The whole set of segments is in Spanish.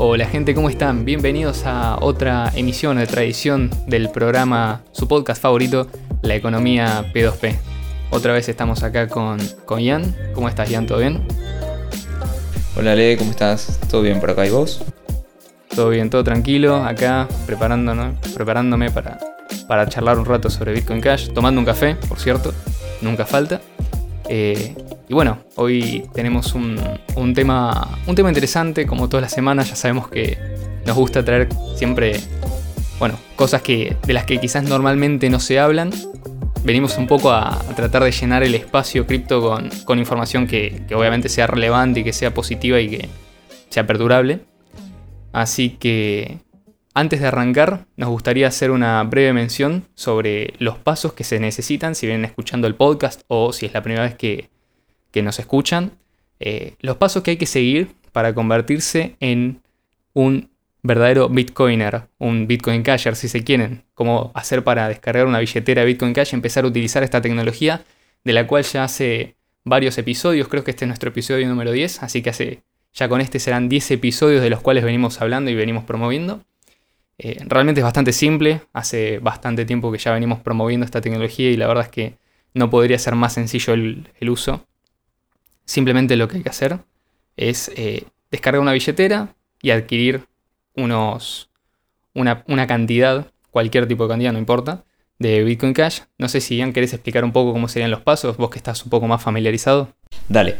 Hola gente, ¿cómo están? Bienvenidos a otra emisión de tradición del programa, su podcast favorito, La Economía P2P. Otra vez estamos acá con, con Ian. ¿Cómo estás, Ian? ¿Todo bien? Hola, Le, ¿cómo estás? ¿Todo bien por acá y vos? Todo bien, todo tranquilo, acá preparándonos, preparándome para, para charlar un rato sobre Bitcoin Cash, tomando un café, por cierto, nunca falta. Eh, y bueno, hoy tenemos un, tema, un tema interesante, como todas las semanas, ya sabemos que nos gusta traer siempre, bueno, cosas que, de las que quizás normalmente no se hablan. Venimos un poco a, tratar de llenar el espacio cripto con, información que, que, obviamente sea relevante y que sea positiva y que sea perdurable. Así que antes de arrancar, nos gustaría hacer una breve mención sobre los pasos que se necesitan si vienen escuchando el podcast o si es la primera vez que, nos escuchan. Eh, los pasos que hay que seguir para convertirse en un verdadero Bitcoiner, un Bitcoin Casher si se quieren. Cómo hacer para descargar una billetera Bitcoin Cash y empezar a utilizar esta tecnología de la cual ya hace varios episodios, creo que este es nuestro episodio número 10, así que hace, ya con este serán 10 episodios de los cuales venimos hablando y venimos promoviendo. Eh, realmente es bastante simple, hace bastante tiempo que ya venimos promoviendo esta tecnología y la verdad es que no podría ser más sencillo el, uso. Simplemente lo que hay que hacer es eh, descargar una billetera y adquirir unos, una, una, cantidad, cualquier tipo de cantidad, no importa, de Bitcoin Cash. No sé si Ian querés explicar un poco cómo serían los pasos, vos que estás un poco más familiarizado. Dale.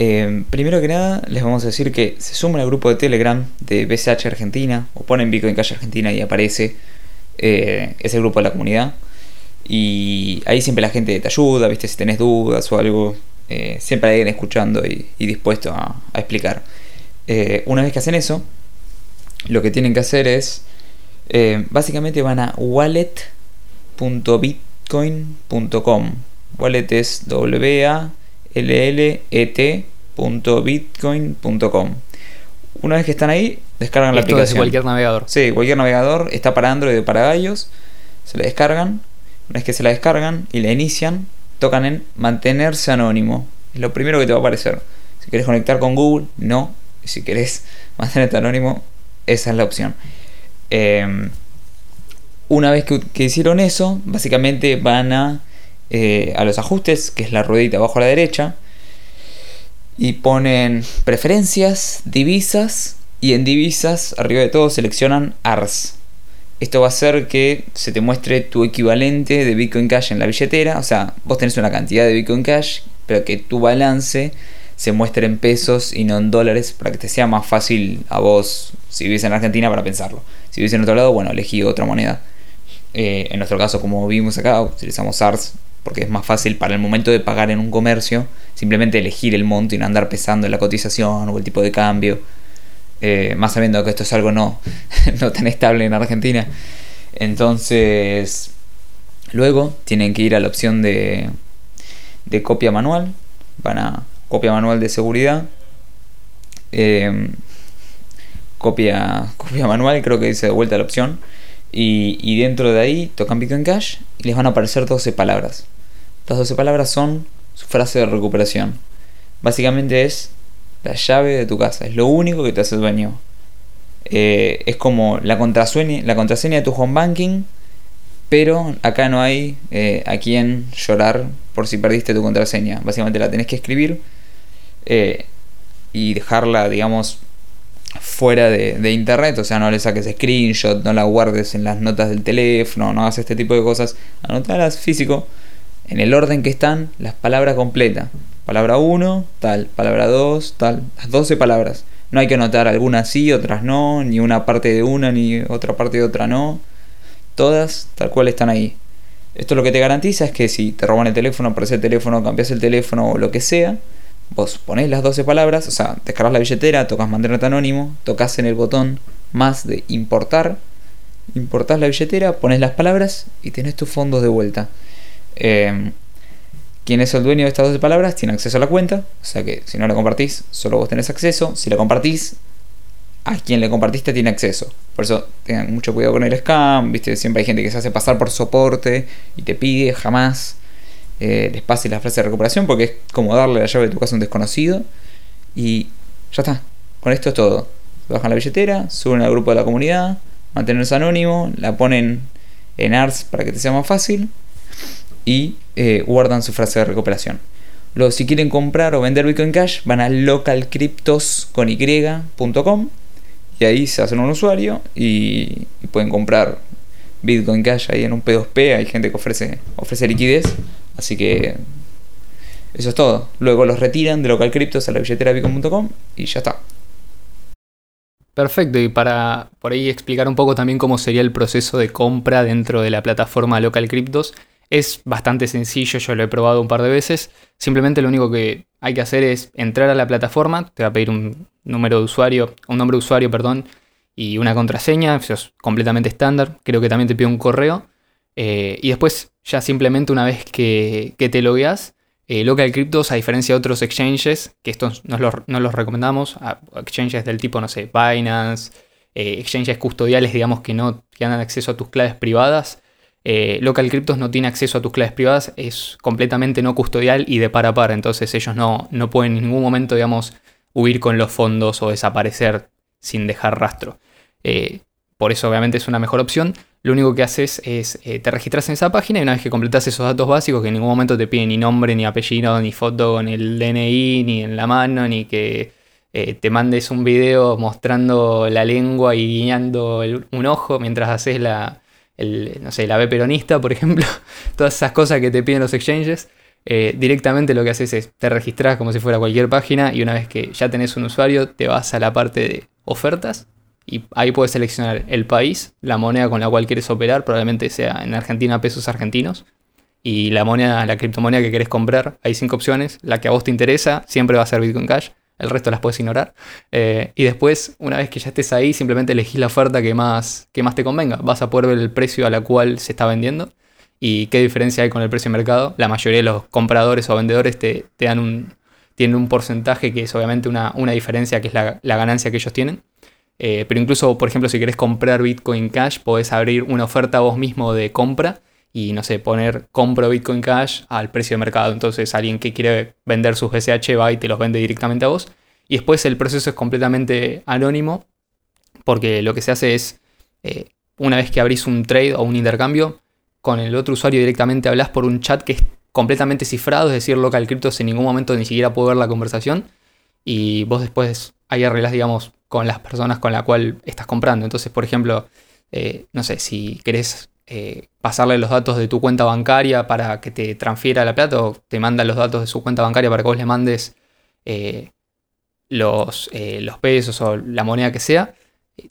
Eh, primero que nada, les vamos a decir que se suman al grupo de Telegram de BCH Argentina o ponen Bitcoin Cash Argentina y aparece eh, ese grupo de la comunidad. Y ahí siempre la gente te ayuda, ¿viste? Si tenés dudas o algo, eh, siempre hay alguien escuchando y, dispuesto a, explicar. una vez que hacen eso, lo que tienen que hacer es, básicamente van a wallet.bitcoin.com. Wallet es W-A llet.bitcoin.com. Una vez que están ahí, descargan la aplicación. Desde cualquier navegador. Sí, cualquier navegador. Está para Android y para iOS. Se la descargan. Una vez que se la descargan y la inician, tocan en mantenerse anónimo. Es lo primero que te va a aparecer. Si quieres conectar con Google, no. Si querés mantenerte anónimo, esa es la opción. Em, una vez que, que, hicieron eso, básicamente van a eh, a los ajustes, que es la ruedita abajo a la derecha, y ponen preferencias, divisas, y en divisas, arriba de todo, seleccionan ARS. Esto va a hacer que se te muestre tu equivalente de Bitcoin Cash en la billetera. O sea, vos tenés una cantidad de Bitcoin Cash, pero que tu balance se muestre en pesos y no en dólares para que te sea más fácil a vos, si vives en Argentina, para pensarlo. Si vives en otro lado, bueno, elegí otra moneda. Eh, en nuestro caso, como vimos acá, utilizamos ARS porque es más fácil para el momento de pagar en un comercio simplemente elegir el monto y no andar pesando la cotización o el tipo de cambio, eh, más sabiendo que esto es algo no, no tan estable en Argentina. Entonces, luego tienen que ir a la opción de, de copia manual, van a copia manual de seguridad. Em, copia, copia manual, creo que dice de vuelta la opción. Y, y, dentro de ahí tocan Bitcoin Cash y les van a aparecer 12 palabras. Estas 12 palabras son su frase de recuperación. Básicamente es la llave de tu casa, es lo único que te hace dueño. Eh, es como la contraseña, la contraseña de tu home banking, pero acá no hay eh, a quien llorar por si perdiste tu contraseña. Básicamente la tenés que escribir eh, y dejarla, digamos, fuera de, internet, o sea, no le saques screenshot, no la guardes en las notas del teléfono, no hagas este tipo de cosas, anotalas físico, en el orden que están, las palabras completas. Palabra 1, tal, palabra 2, tal, las 12 palabras. No hay que anotar algunas sí, otras no, ni una parte de una, ni otra parte de otra no. Todas tal cual están ahí. Esto lo que te garantiza es que si te roban el teléfono, por ese teléfono, cambias el teléfono o lo que sea, Vos ponés las 12 palabras, o sea, descargas la billetera, tocas mantenerte anónimo, tocas en el botón más de importar, importás la billetera, pones las palabras y tenés tus fondos de vuelta. Eh, ¿Quién es el dueño de estas 12 palabras? Tiene acceso a la cuenta, o sea que si no la compartís, solo vos tenés acceso. Si la compartís, a quien le compartiste tiene acceso. Por eso tengan mucho cuidado con el scam, ¿viste? Siempre hay gente que se hace pasar por soporte y te pide, jamás eh, les pase la frase de recuperación porque es como darle la llave de tu casa a un desconocido y ya está. Con esto es todo. bajan la billetera, suben al grupo de la comunidad, mantenerse anónimo, la ponen en ARS para que te sea más fácil y eh, guardan su frase de recuperación. Luego, si quieren comprar o vender Bitcoin Cash, van a localcryptos.com y ahí se hacen un usuario y, pueden comprar Bitcoin Cash ahí en un P2P. Hay gente que ofrece, ofrece liquidez, así que eso es todo. Luego los retiran de localcryptos a la billetera bitcoin.com y ya está. Perfecto, y para por ahí explicar un poco también cómo sería el proceso de compra dentro de la plataforma Local Cryptos, es bastante sencillo, yo lo he probado un par de veces. Simplemente lo único que hay que hacer es entrar a la plataforma, te va a pedir un número de usuario, un nombre de usuario, perdón, y una contraseña, eso es completamente estándar. Creo que también te pide un correo. Eh, y después, ya simplemente una vez que, te logueas, eh, Local Cryptos, a diferencia de otros exchanges, que estos no los, recomendamos, exchanges del tipo, no sé, Binance, eh, exchanges custodiales, digamos, que no que dan acceso a tus claves privadas, eh, Local Cryptos no tiene acceso a tus claves privadas, es completamente no custodial y de par a par, entonces ellos no, no pueden en ningún momento, digamos, huir con los fondos o desaparecer sin dejar rastro. Eh, por eso obviamente es una mejor opción. Lo único que haces es, eh, te registras en esa página y una vez que completas esos datos básicos, que en ningún momento te piden ni nombre, ni apellido, ni foto con el DNI, ni en la mano, ni que te mandes un video mostrando la lengua y guiñando un ojo mientras haces la, el, no sé, la B peronista, por ejemplo, todas esas cosas que te piden los exchanges, eh, directamente lo que haces es te registras como si fuera cualquier página y una vez que ya tenés un usuario, te vas a la parte de ofertas y ahí puedes seleccionar el país, la moneda con la cual quieres operar, probablemente sea en Argentina pesos argentinos. Y la moneda, la criptomoneda que querés comprar, hay cinco opciones. La que a vos te interesa siempre va a ser Bitcoin Cash el resto las puedes ignorar. Eh, y después, una vez que ya estés ahí, simplemente elegís la oferta que más, que más te convenga. Vas a poder ver el precio a la cual se está vendiendo y qué diferencia hay con el precio de mercado. La mayoría de los compradores o vendedores te, dan un, tienen un porcentaje que es obviamente una, diferencia, que es la, ganancia que ellos tienen. Eh, pero incluso, por ejemplo, si querés comprar Bitcoin Cash, podés abrir una oferta vos mismo de compra y no sé, poner compro Bitcoin Cash al precio de mercado. Entonces alguien que quiere vender sus BCH va y te los vende directamente a vos. Y después el proceso es completamente anónimo porque lo que se hace es, eh, una vez que abrís un trade o un intercambio, con el otro usuario directamente hablas por un chat que es completamente cifrado, es decir, local cryptos en ningún momento ni siquiera puede ver la conversación. Y vos después ahí arreglás, digamos, con las personas con las cual estás comprando. Entonces, por ejemplo, eh, no sé, si querés eh, pasarle los datos de tu cuenta bancaria para que te transfiera la plata o te manda los datos de su cuenta bancaria para que vos le mandes eh, los, eh, los, pesos o la moneda que sea.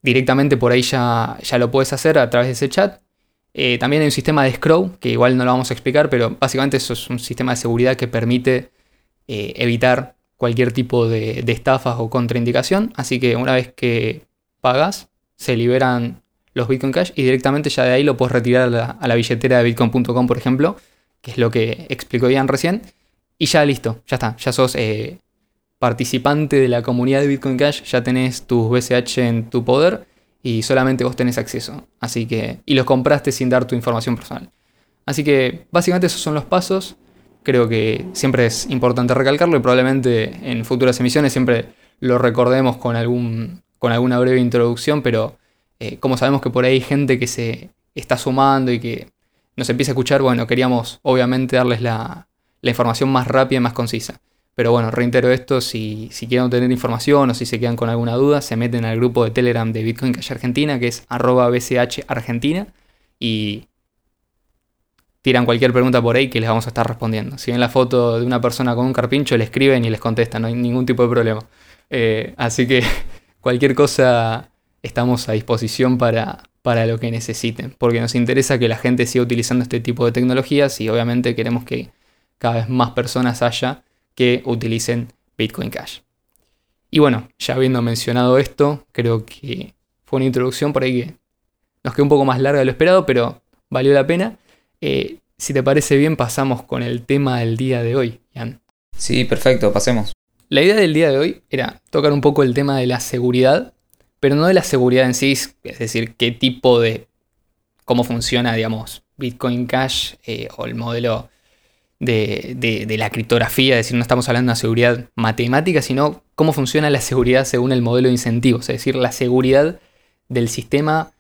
Directamente por ahí ya, ya lo puedes hacer a través de ese chat. también hay un sistema de scroll, que igual no lo vamos a explicar, pero básicamente eso es un sistema de seguridad que permite evitar cualquier tipo de estafas o contraindicación. Así que una vez que pagas, se liberan los Bitcoin Cash y directamente ya de ahí lo puedes retirar a la, billetera de bitcoin.com, por ejemplo, que es lo que explicó Ian recién. Y ya listo, ya está, ya sos eh, participante de la comunidad de Bitcoin Cash, ya tenés tus BCH en tu poder y solamente vos tenés acceso. Así que, y los compraste sin dar tu información personal. Así que básicamente esos son los pasos. Creo que siempre es importante recalcarlo y probablemente en futuras emisiones siempre lo recordemos con, algún, con alguna breve introducción, pero eh, como sabemos que por ahí hay gente que se está sumando y que nos empieza a escuchar, bueno, queríamos obviamente darles la, información más rápida y más concisa. Pero bueno, reitero esto, si, quieren obtener información o si se quedan con alguna duda, se meten al grupo de Telegram de Bitcoin Cash Argentina, que es arroba BCH y tiran cualquier pregunta por ahí que les vamos a estar respondiendo. Si ven la foto de una persona con un carpincho, le escriben y les contestan, no hay ningún tipo de problema. Eh, así que cualquier cosa estamos a disposición para, para lo que necesiten, porque nos interesa que la gente siga utilizando este tipo de tecnologías y obviamente queremos que cada vez más personas haya que utilicen Bitcoin Cash. Y bueno, ya habiendo mencionado esto, creo que fue una introducción por ahí que nos quedó un poco más larga de lo esperado, pero valió la pena. Eh, si te parece bien, pasamos con el tema del día de hoy, Jan. Sí, perfecto, pasemos. La idea del día de hoy era tocar un poco el tema de la seguridad pero no de la seguridad en sí, es decir, qué tipo de, cómo funciona, digamos, Bitcoin Cash eh, o el modelo de, la criptografía, es decir, no estamos hablando de una seguridad matemática, sino cómo funciona la seguridad según el modelo de incentivos, es decir, la seguridad del sistema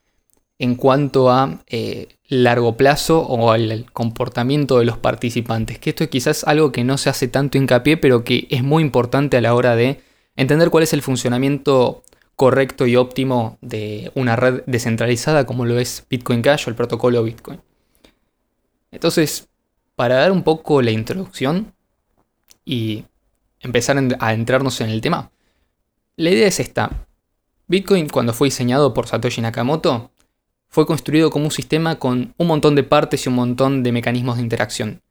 en cuanto a eh, largo plazo o al comportamiento de los participantes. Que esto es quizás algo que no se hace tanto hincapié, pero que es muy importante a la hora de entender cuál es el funcionamiento correcto y óptimo de una red descentralizada como lo es Bitcoin Cash o el protocolo Bitcoin. Entonces, para dar un poco la introducción y empezar a entrarnos en el tema, la idea es esta. Bitcoin cuando fue diseñado por Satoshi Nakamoto fue construido como un sistema con un montón de partes y un montón de mecanismos de interacción.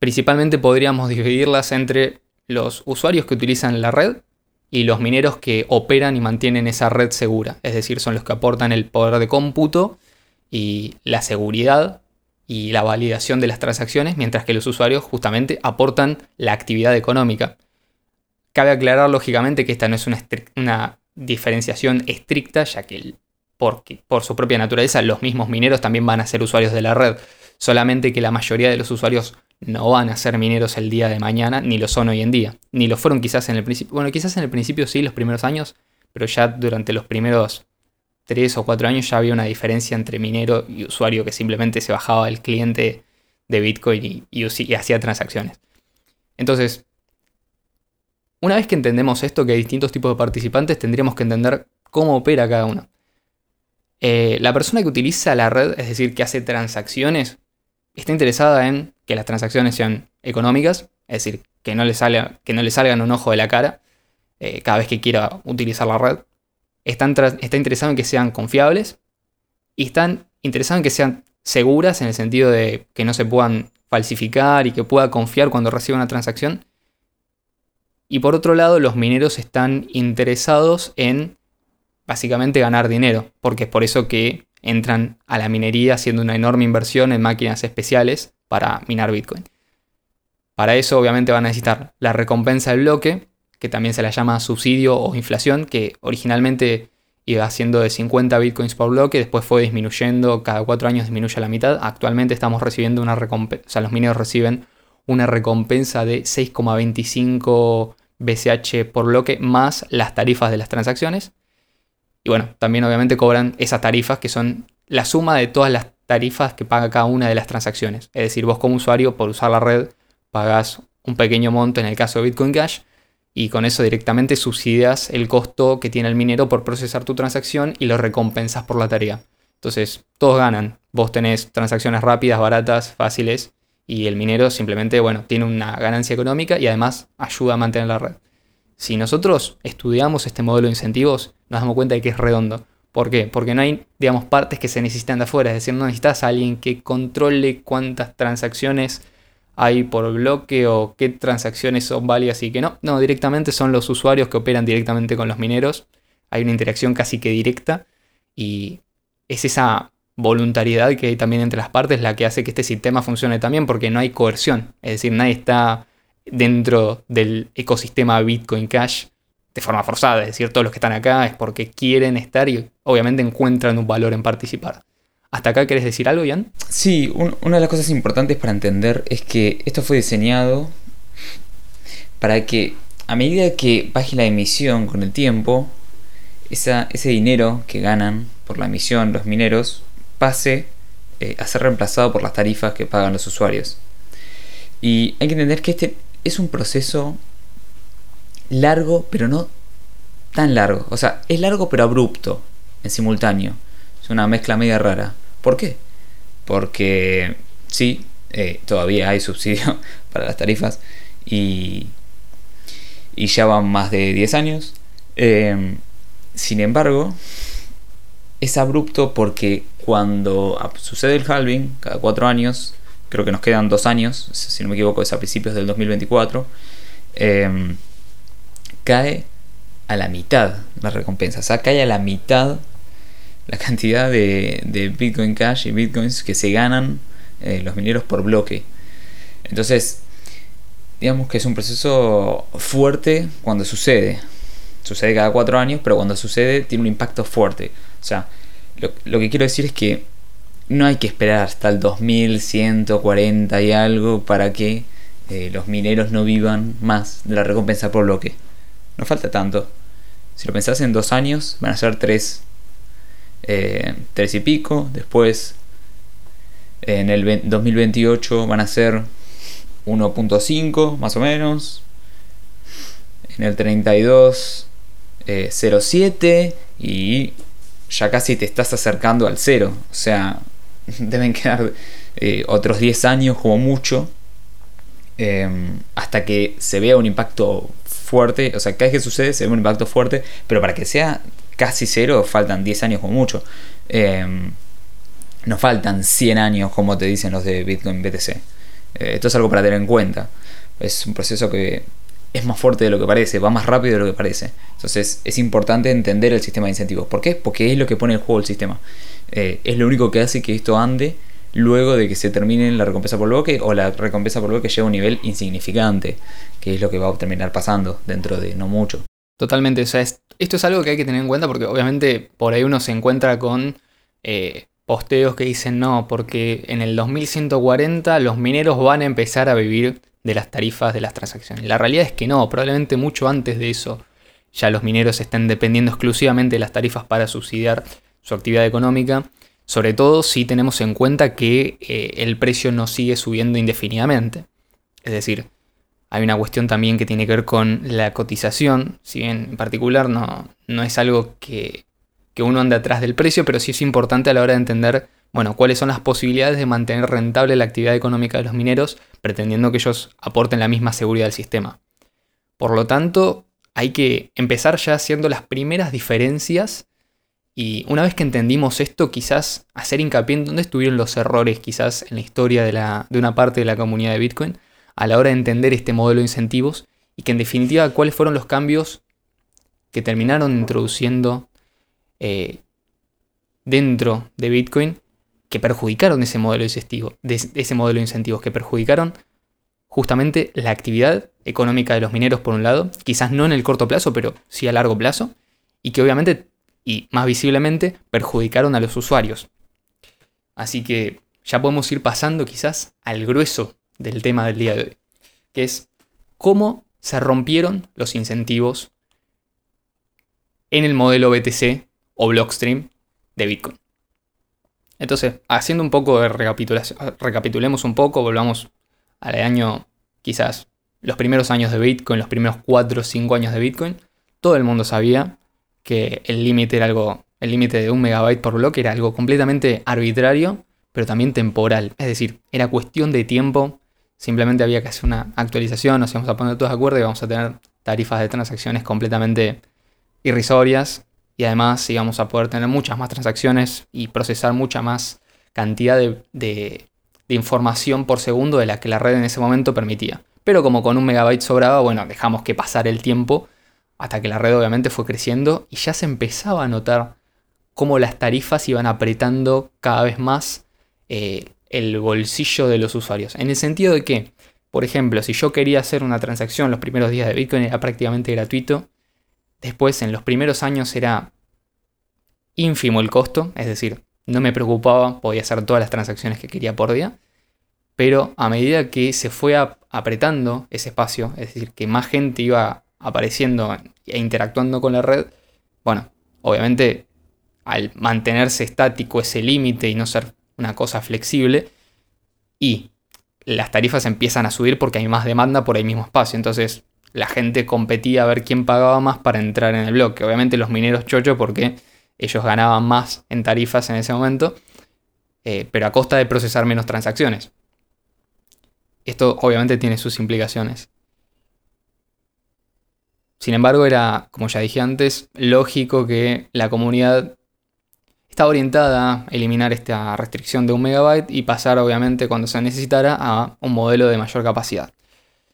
Principalmente podríamos dividirlas entre los usuarios que utilizan la red y los mineros que operan y mantienen esa red segura. Es decir, son los que aportan el poder de cómputo y la seguridad y la validación de las transacciones, mientras que los usuarios justamente aportan la actividad económica. Cabe aclarar lógicamente que esta no es una, diferenciación estricta, ya que por su propia naturaleza los mismos mineros también van a ser usuarios de la red, solamente que la mayoría de los usuarios no van a ser mineros el día de mañana, ni lo son hoy en día, ni lo fueron quizás en el principio, bueno, quizás en el principio sí, los primeros años, pero ya durante los primeros tres o cuatro años ya había una diferencia entre minero y usuario que simplemente se bajaba el cliente de Bitcoin y, hacía transacciones. Entonces, una vez que entendemos esto, que hay distintos tipos de participantes, tendríamos que entender cómo opera cada uno. Eh, la persona que utiliza la red, es decir, que hace transacciones, está interesada en que las transacciones sean económicas, es decir, que no le, salgan un ojo de la cara eh, cada vez que quiera utilizar la red está interesado en que sean confiables y están interesados en que sean seguras en el sentido de que no se puedan falsificar y que pueda confiar cuando reciba una transacción. Y por otro lado, los mineros están interesados en básicamente ganar dinero, porque es por eso que entran a la minería haciendo una enorme inversión en máquinas especiales para minar Bitcoin. Para eso obviamente van a necesitar la recompensa del bloque, que también se la llama subsidio o inflación, que originalmente iba siendo de 50 bitcoins por bloque, después fue disminuyendo, cada cuatro años disminuye a la mitad. Actualmente estamos recibiendo una recompensa, o sea, los mineros reciben una recompensa de 6,25 BCH por bloque más las tarifas de las transacciones. Y bueno, también obviamente cobran esas tarifas que son la suma de todas las tarifas que paga cada una de las transacciones. Es decir, vos como usuario por usar la red pagás un pequeño monto en el caso de Bitcoin Cash y con eso directamente subsidias el costo que tiene el minero por procesar tu transacción y lo recompensas por la tarea. Entonces, todos ganan. Vos tenés transacciones rápidas, baratas, fáciles y el minero simplemente, bueno, tiene una ganancia económica y además ayuda a mantener la red. Si nosotros estudiamos este modelo de incentivos, nos damos cuenta de que es redondo. ¿Por qué? Porque no hay, digamos, partes que se necesitan de afuera. Es decir, no necesitas a alguien que controle cuántas transacciones hay por bloque o qué transacciones son válidas y qué no. No, directamente son los usuarios que operan directamente con los mineros. Hay una interacción casi que directa y es esa voluntariedad que hay también entre las partes la que hace que este sistema funcione también porque no hay coerción. Es decir, nadie está dentro del ecosistema Bitcoin Cash de forma forzada. Es decir, todos los que están acá es porque quieren estar y obviamente encuentran un valor en participar. ¿Hasta acá querés decir algo, Ian? Sí, una de las cosas importantes para entender es que esto fue diseñado para que a medida que baje la emisión con el tiempo, ese dinero que ganan por la emisión los mineros pase eh, a ser reemplazado por las tarifas que pagan los usuarios. Y hay que entender que este es un proceso largo, pero no tan largo. O sea, es largo pero abrupto en simultáneo. Es una mezcla media rara. ¿Por qué? Porque sí, eh, todavía hay subsidio para las tarifas y, y ya van más de 10 años. Em, sin embargo, es abrupto porque cuando sucede el halving, cada 4 años, creo que nos quedan 2 años, si no me equivoco es a principios del 2024, em, cae a la mitad la recompensa, o sea, cae a la mitad la cantidad de, Bitcoin Cash y Bitcoins que se ganan eh, los mineros por bloque. Entonces, digamos que es un proceso fuerte cuando sucede. Sucede cada cuatro años, pero cuando sucede tiene un impacto fuerte. O sea, lo, lo que quiero decir es que no hay que esperar hasta el 2140 y algo para que eh, los mineros no vivan más de la recompensa por bloque. No falta tanto. Si lo pensás en dos años, van a ser tres, eh, tres y pico. Después, en el 2028 van a ser 1.5 más o menos. En el 32, 0.7 y ya casi te estás acercando al cero. O sea, deben quedar eh, otros 10 años como mucho. Em, hasta que se vea un impacto O sea, cada vez que sucede se ve un impacto fuerte. Pero para que sea casi cero faltan 10 años como mucho. Em, no faltan 100 años como te dicen los de Bitcoin BTC. Eh, esto es algo para tener en cuenta. Es un proceso que es más fuerte de lo que parece, va más rápido de lo que parece. Entonces es importante entender el sistema de incentivos. ¿Por qué? Porque es lo que pone en juego el sistema. Eh, es lo único que hace que esto ande luego de que se termine la recompensa por bloque o la recompensa por bloque llegue a un nivel insignificante, que es lo que va a terminar pasando dentro de no mucho. Totalmente, o sea, esto es algo que hay que tener en cuenta porque obviamente por ahí uno se encuentra con eh, posteos que dicen no, porque en el 2140 los mineros van a empezar a vivir de las tarifas de las transacciones. La realidad es que no, probablemente mucho antes de eso ya los mineros estén dependiendo exclusivamente de las tarifas para subsidiar su actividad económica, sobre todo si tenemos en cuenta que eh, el precio no sigue subiendo indefinidamente. Es decir, hay una cuestión también que tiene que ver con la cotización, si bien en particular no, no es algo que, que uno ande atrás del precio, pero sí es importante a la hora de entender bueno, cuáles son las posibilidades de mantener rentable la actividad económica de los mineros, pretendiendo que ellos aporten la misma seguridad al sistema. Por lo tanto, hay que empezar ya haciendo las primeras diferencias y una vez que entendimos esto, quizás hacer hincapié en dónde estuvieron los errores quizás en la historia de, la, de una parte de la comunidad de Bitcoin a la hora de entender este modelo de incentivos y que en definitiva cuáles fueron los cambios que terminaron introduciendo eh, dentro de Bitcoin que perjudicaron ese modelo de, ese modelo de incentivos, que perjudicaron justamente la actividad económica de los mineros por un lado, quizás no en el corto plazo, pero sí a largo plazo, y que obviamente, y más visiblemente, perjudicaron a los usuarios. Así que ya podemos ir pasando quizás al grueso del tema del día de hoy, que es cómo se rompieron los incentivos en el modelo BTC o Blockstream de Bitcoin. Entonces, haciendo un poco de recapitulación, recapitulemos un poco, volvamos al año, quizás los primeros años de Bitcoin, los primeros 4 o 5 años de Bitcoin, todo el mundo sabía que el límite era algo, el límite de un megabyte por bloque era algo completamente arbitrario, pero también temporal. Es decir, era cuestión de tiempo, simplemente había que hacer una actualización, nos íbamos a poner todos de acuerdo y vamos a tener tarifas de transacciones completamente irrisorias y además íbamos a poder tener muchas más transacciones y procesar mucha más cantidad de, información por segundo de la que la red en ese momento permitía. Pero como con un megabyte sobraba, bueno, dejamos que pasara el tiempo hasta que la red obviamente fue creciendo y ya se empezaba a notar cómo las tarifas iban apretando cada vez más eh, el bolsillo de los usuarios. En el sentido de que, por ejemplo, si yo quería hacer una transacción los primeros días de Bitcoin era prácticamente gratuito Después, en los primeros años era ínfimo el costo, es decir, no me preocupaba, podía hacer todas las transacciones que quería por día. Pero a medida que se fue apretando ese espacio, es decir, que más gente iba apareciendo e interactuando con la red, bueno, obviamente al mantenerse estático ese límite y no ser una cosa flexible, y las tarifas empiezan a subir porque hay más demanda por el mismo espacio. Entonces, la gente competía a ver quién pagaba más para entrar en el bloque. Obviamente los mineros chocho porque ellos ganaban más en tarifas en ese momento, eh, pero a costa de procesar menos transacciones. Esto obviamente tiene sus implicaciones. Sin embargo, era, como ya dije antes, lógico que la comunidad estaba orientada a eliminar esta restricción de un megabyte y pasar, obviamente, cuando se necesitara, a un modelo de mayor capacidad.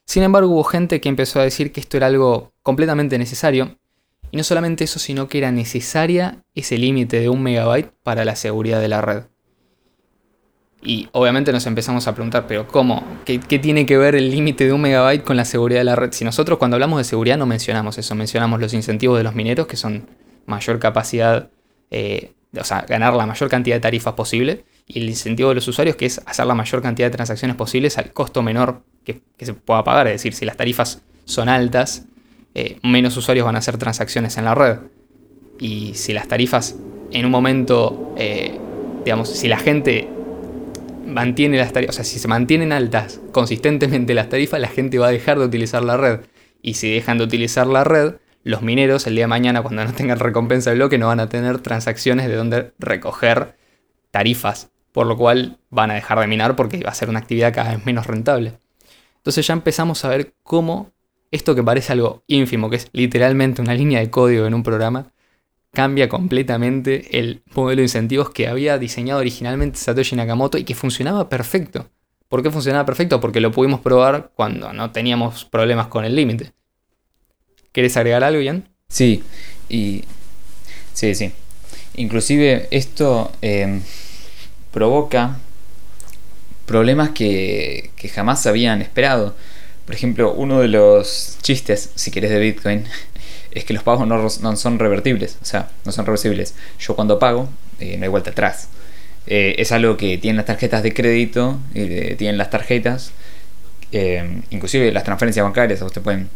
Sin embargo, hubo gente que empezó a decir que esto era algo completamente necesario. Y no solamente eso, sino que era necesaria ese límite de un megabyte para la seguridad de la red. Y obviamente nos empezamos a preguntar, pero ¿cómo? ¿Qué, tiene que ver el límite de un megabyte con la seguridad de la red? Si nosotros cuando hablamos de seguridad no mencionamos eso, mencionamos los incentivos de los mineros, que son mayor capacidad, eh, o sea, ganar la mayor cantidad de tarifas posible, y el incentivo de los usuarios, que es hacer la mayor cantidad de transacciones posibles al costo menor que, se pueda pagar. Es decir, si las tarifas son altas, eh, menos usuarios van a hacer transacciones en la red. Y si las tarifas en un momento, eh, digamos, si la gente mantiene las tarifas, o sea, si se mantienen altas consistentemente las tarifas, la gente va a dejar de utilizar la red. Y si dejan de utilizar la red, los mineros el día de mañana, cuando no tengan recompensa de bloque, no van a tener transacciones de donde recoger tarifas. Por lo cual van a dejar de minar porque va a ser una actividad cada vez menos rentable. Entonces ya empezamos a ver cómo esto que parece algo ínfimo, que es literalmente una línea de código en un programa, cambia completamente el modelo de incentivos que había diseñado originalmente Satoshi Nakamoto y que funcionaba perfecto. ¿Por qué funcionaba perfecto? Porque lo pudimos probar cuando no teníamos problemas con el límite. ¿Quieres agregar algo, Ian? Sí, y. Sí, sí. Inclusive esto eh, provoca problemas que, que jamás habían esperado. Por ejemplo, uno de los chistes, si querés, de Bitcoin es que los pagos no, son revertibles, o sea, no son reversibles. Yo cuando pago, eh, no hay vuelta atrás. Eh, es algo que tienen las tarjetas de crédito, eh, tienen las tarjetas, inclusive las transferencias bancarias, te pueden,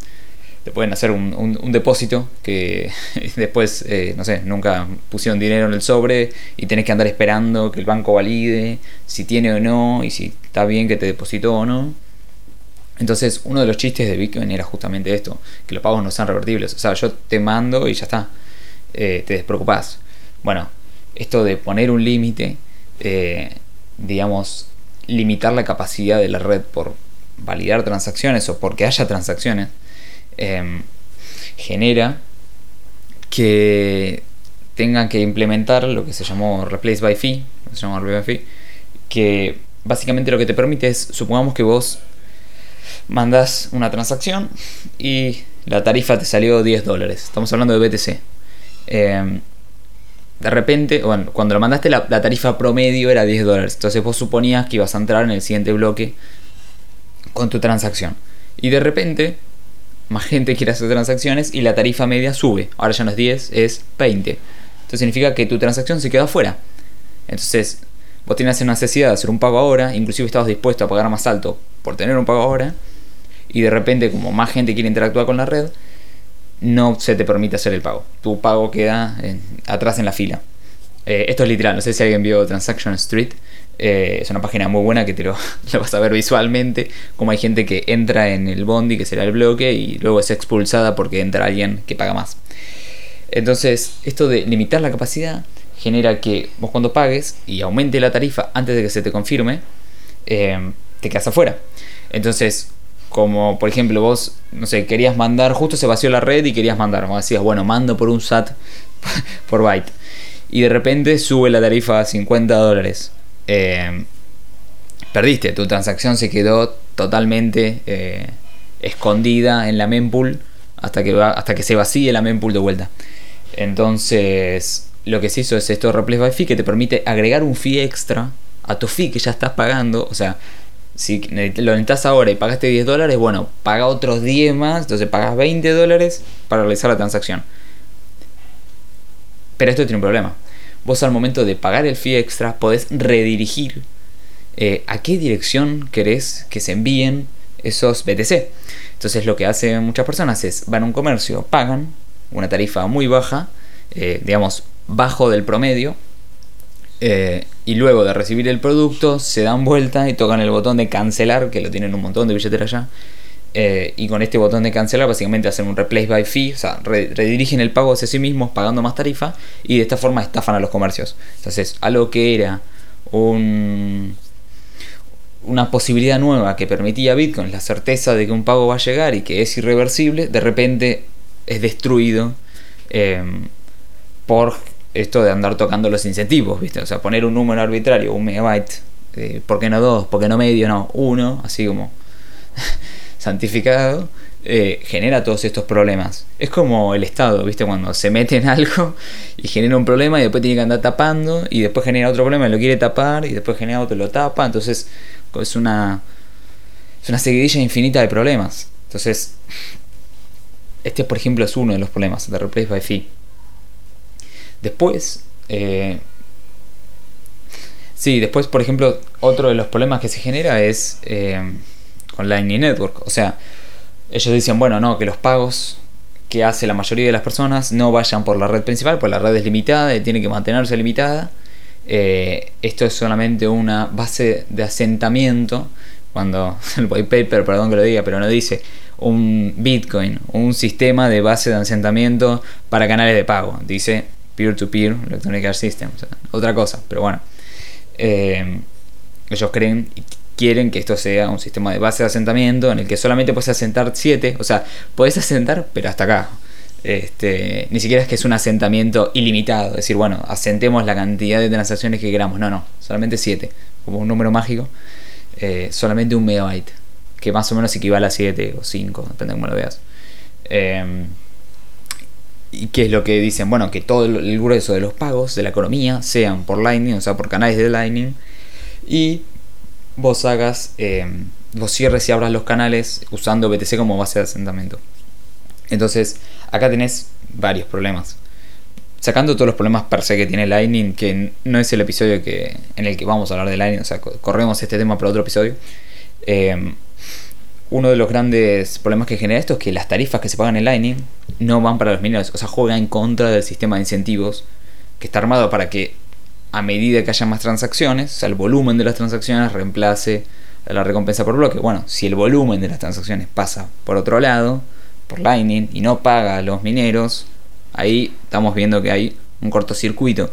te pueden hacer un, depósito que después, no sé, nunca pusieron dinero en el sobre y tenés que andar esperando que el banco valide si tiene o no y si está bien que te depositó o no. Entonces, uno de los chistes de Bitcoin era justamente esto, que los pagos no sean revertibles. O sea, yo te mando y ya está, eh, te despreocupás. Bueno, esto de poner un límite, eh, digamos, limitar la capacidad de la red por validar transacciones o porque haya transacciones, em, genera que tengan que implementar lo que se llamó Replace by Fee, se llama Replace by Fee, que básicamente lo que te permite es, supongamos que vos mandas una transacción y la tarifa te salió 10 dólares. Estamos hablando de BTC. Em, de repente, bueno, cuando lo mandaste la, tarifa promedio era 10 dólares. Entonces vos suponías que ibas a entrar en el siguiente bloque con tu transacción. Y de repente, más gente quiere hacer transacciones y la tarifa media sube. Ahora ya no es 10, es 20. Esto significa que tu transacción se queda afuera. Entonces, vos tienes una necesidad de hacer un pago ahora, inclusive estabas dispuesto a pagar más alto por tener un pago ahora, y de repente como más gente quiere interactuar con la red, no se te permite hacer el pago. Tu pago queda atrás en la fila. Eh, esto es literal, no sé si alguien vio Transaction Street. Eh, es una página muy buena que te lo, lo, vas a ver visualmente. Como hay gente que entra en el bondi, que será el bloque, y luego es expulsada porque entra alguien que paga más. Entonces, esto de limitar la capacidad genera que vos cuando pagues y aumente la tarifa antes de que se te confirme, eh, te quedas afuera. Entonces, como por ejemplo vos, no sé, querías mandar, justo se vació la red y querías mandar, vos decías, bueno, mando por un SAT por byte. Y de repente sube la tarifa a 50 dólares. Eh, perdiste, tu transacción se quedó totalmente eh, escondida en la mempool hasta que, va, hasta que se vacíe la mempool de vuelta. Entonces, lo que se hizo es esto Replace by Fee que te permite agregar un fee extra a tu fee que ya estás pagando. O sea, si lo necesitas ahora y pagaste 10 dólares, bueno, paga otros 10 más, entonces pagas 20 dólares para realizar la transacción. Pero esto tiene un problema. Vos al momento de pagar el fee extra podés redirigir eh, a qué dirección querés que se envíen esos BTC. Entonces lo que hacen muchas personas es van a un comercio, pagan una tarifa muy baja, eh, digamos bajo del promedio, eh, y luego de recibir el producto se dan vuelta y tocan el botón de cancelar, que lo tienen un montón de billeteras ya. Eh, y con este botón de cancelar básicamente hacen un replace by fee, o sea, redirigen el pago hacia sí mismos pagando más tarifa y de esta forma estafan a los comercios. Entonces, algo que era un, una posibilidad nueva que permitía Bitcoin la certeza de que un pago va a llegar y que es irreversible, de repente es destruido eh, por esto de andar tocando los incentivos, ¿viste? O sea, poner un número arbitrario, un megabyte, eh, ¿por qué no dos? ¿Por qué no medio? No, uno, así como santificado, eh, genera todos estos problemas. Es como el Estado, ¿viste? Cuando se mete en algo y genera un problema y después tiene que andar tapando y después genera otro problema y lo quiere tapar y después genera otro y lo tapa. Entonces es una, es una seguidilla infinita de problemas. Entonces, este por ejemplo es uno de los problemas de Replace by Fee. Después, eh, sí, después, por ejemplo, otro de los problemas que se genera es, eh, con Lightning Network. O sea, ellos dicen, bueno, no, que los pagos que hace la mayoría de las personas no vayan por la red principal, pues la red es limitada y tiene que mantenerse limitada. Eh, esto es solamente una base de asentamiento. Cuando el white paper, perdón que lo diga, pero no dice un Bitcoin, un sistema de base de asentamiento para canales de pago. Dice peer-to-peer electronic Art System. otra cosa, pero bueno. Eh, ellos creen y quieren que esto sea un sistema de base de asentamiento en el que solamente puedes asentar 7. O sea, puedes asentar, pero hasta acá. Este, ni siquiera es que es un asentamiento ilimitado. Es decir, bueno, asentemos la cantidad de transacciones que queramos. No, no, solamente 7. Como un número mágico. Eh, solamente un megabyte. Que más o menos equivale a 7 o 5, depende de cómo lo veas. Em, ¿Y qué es lo que dicen? Bueno, que todo el grueso de los pagos de la economía sean por Lightning, o sea, por canales de Lightning. Y vos hagas, eh, vos cierres y abras los canales usando BTC como base de asentamiento. Entonces, acá tenés varios problemas. Sacando todos los problemas per se que tiene Lightning, que no es el episodio que, en el que vamos a hablar de Lightning, o sea, corremos este tema para otro episodio. Eh, uno de los grandes problemas que genera esto es que las tarifas que se pagan en Lightning no van para los mineros, o sea, juega en contra del sistema de incentivos que está armado para que a medida que haya más transacciones, o sea, el volumen de las transacciones reemplace la recompensa por bloque. Bueno, si el volumen de las transacciones pasa por otro lado, por Lightning, y no paga a los mineros, ahí estamos viendo que hay un cortocircuito.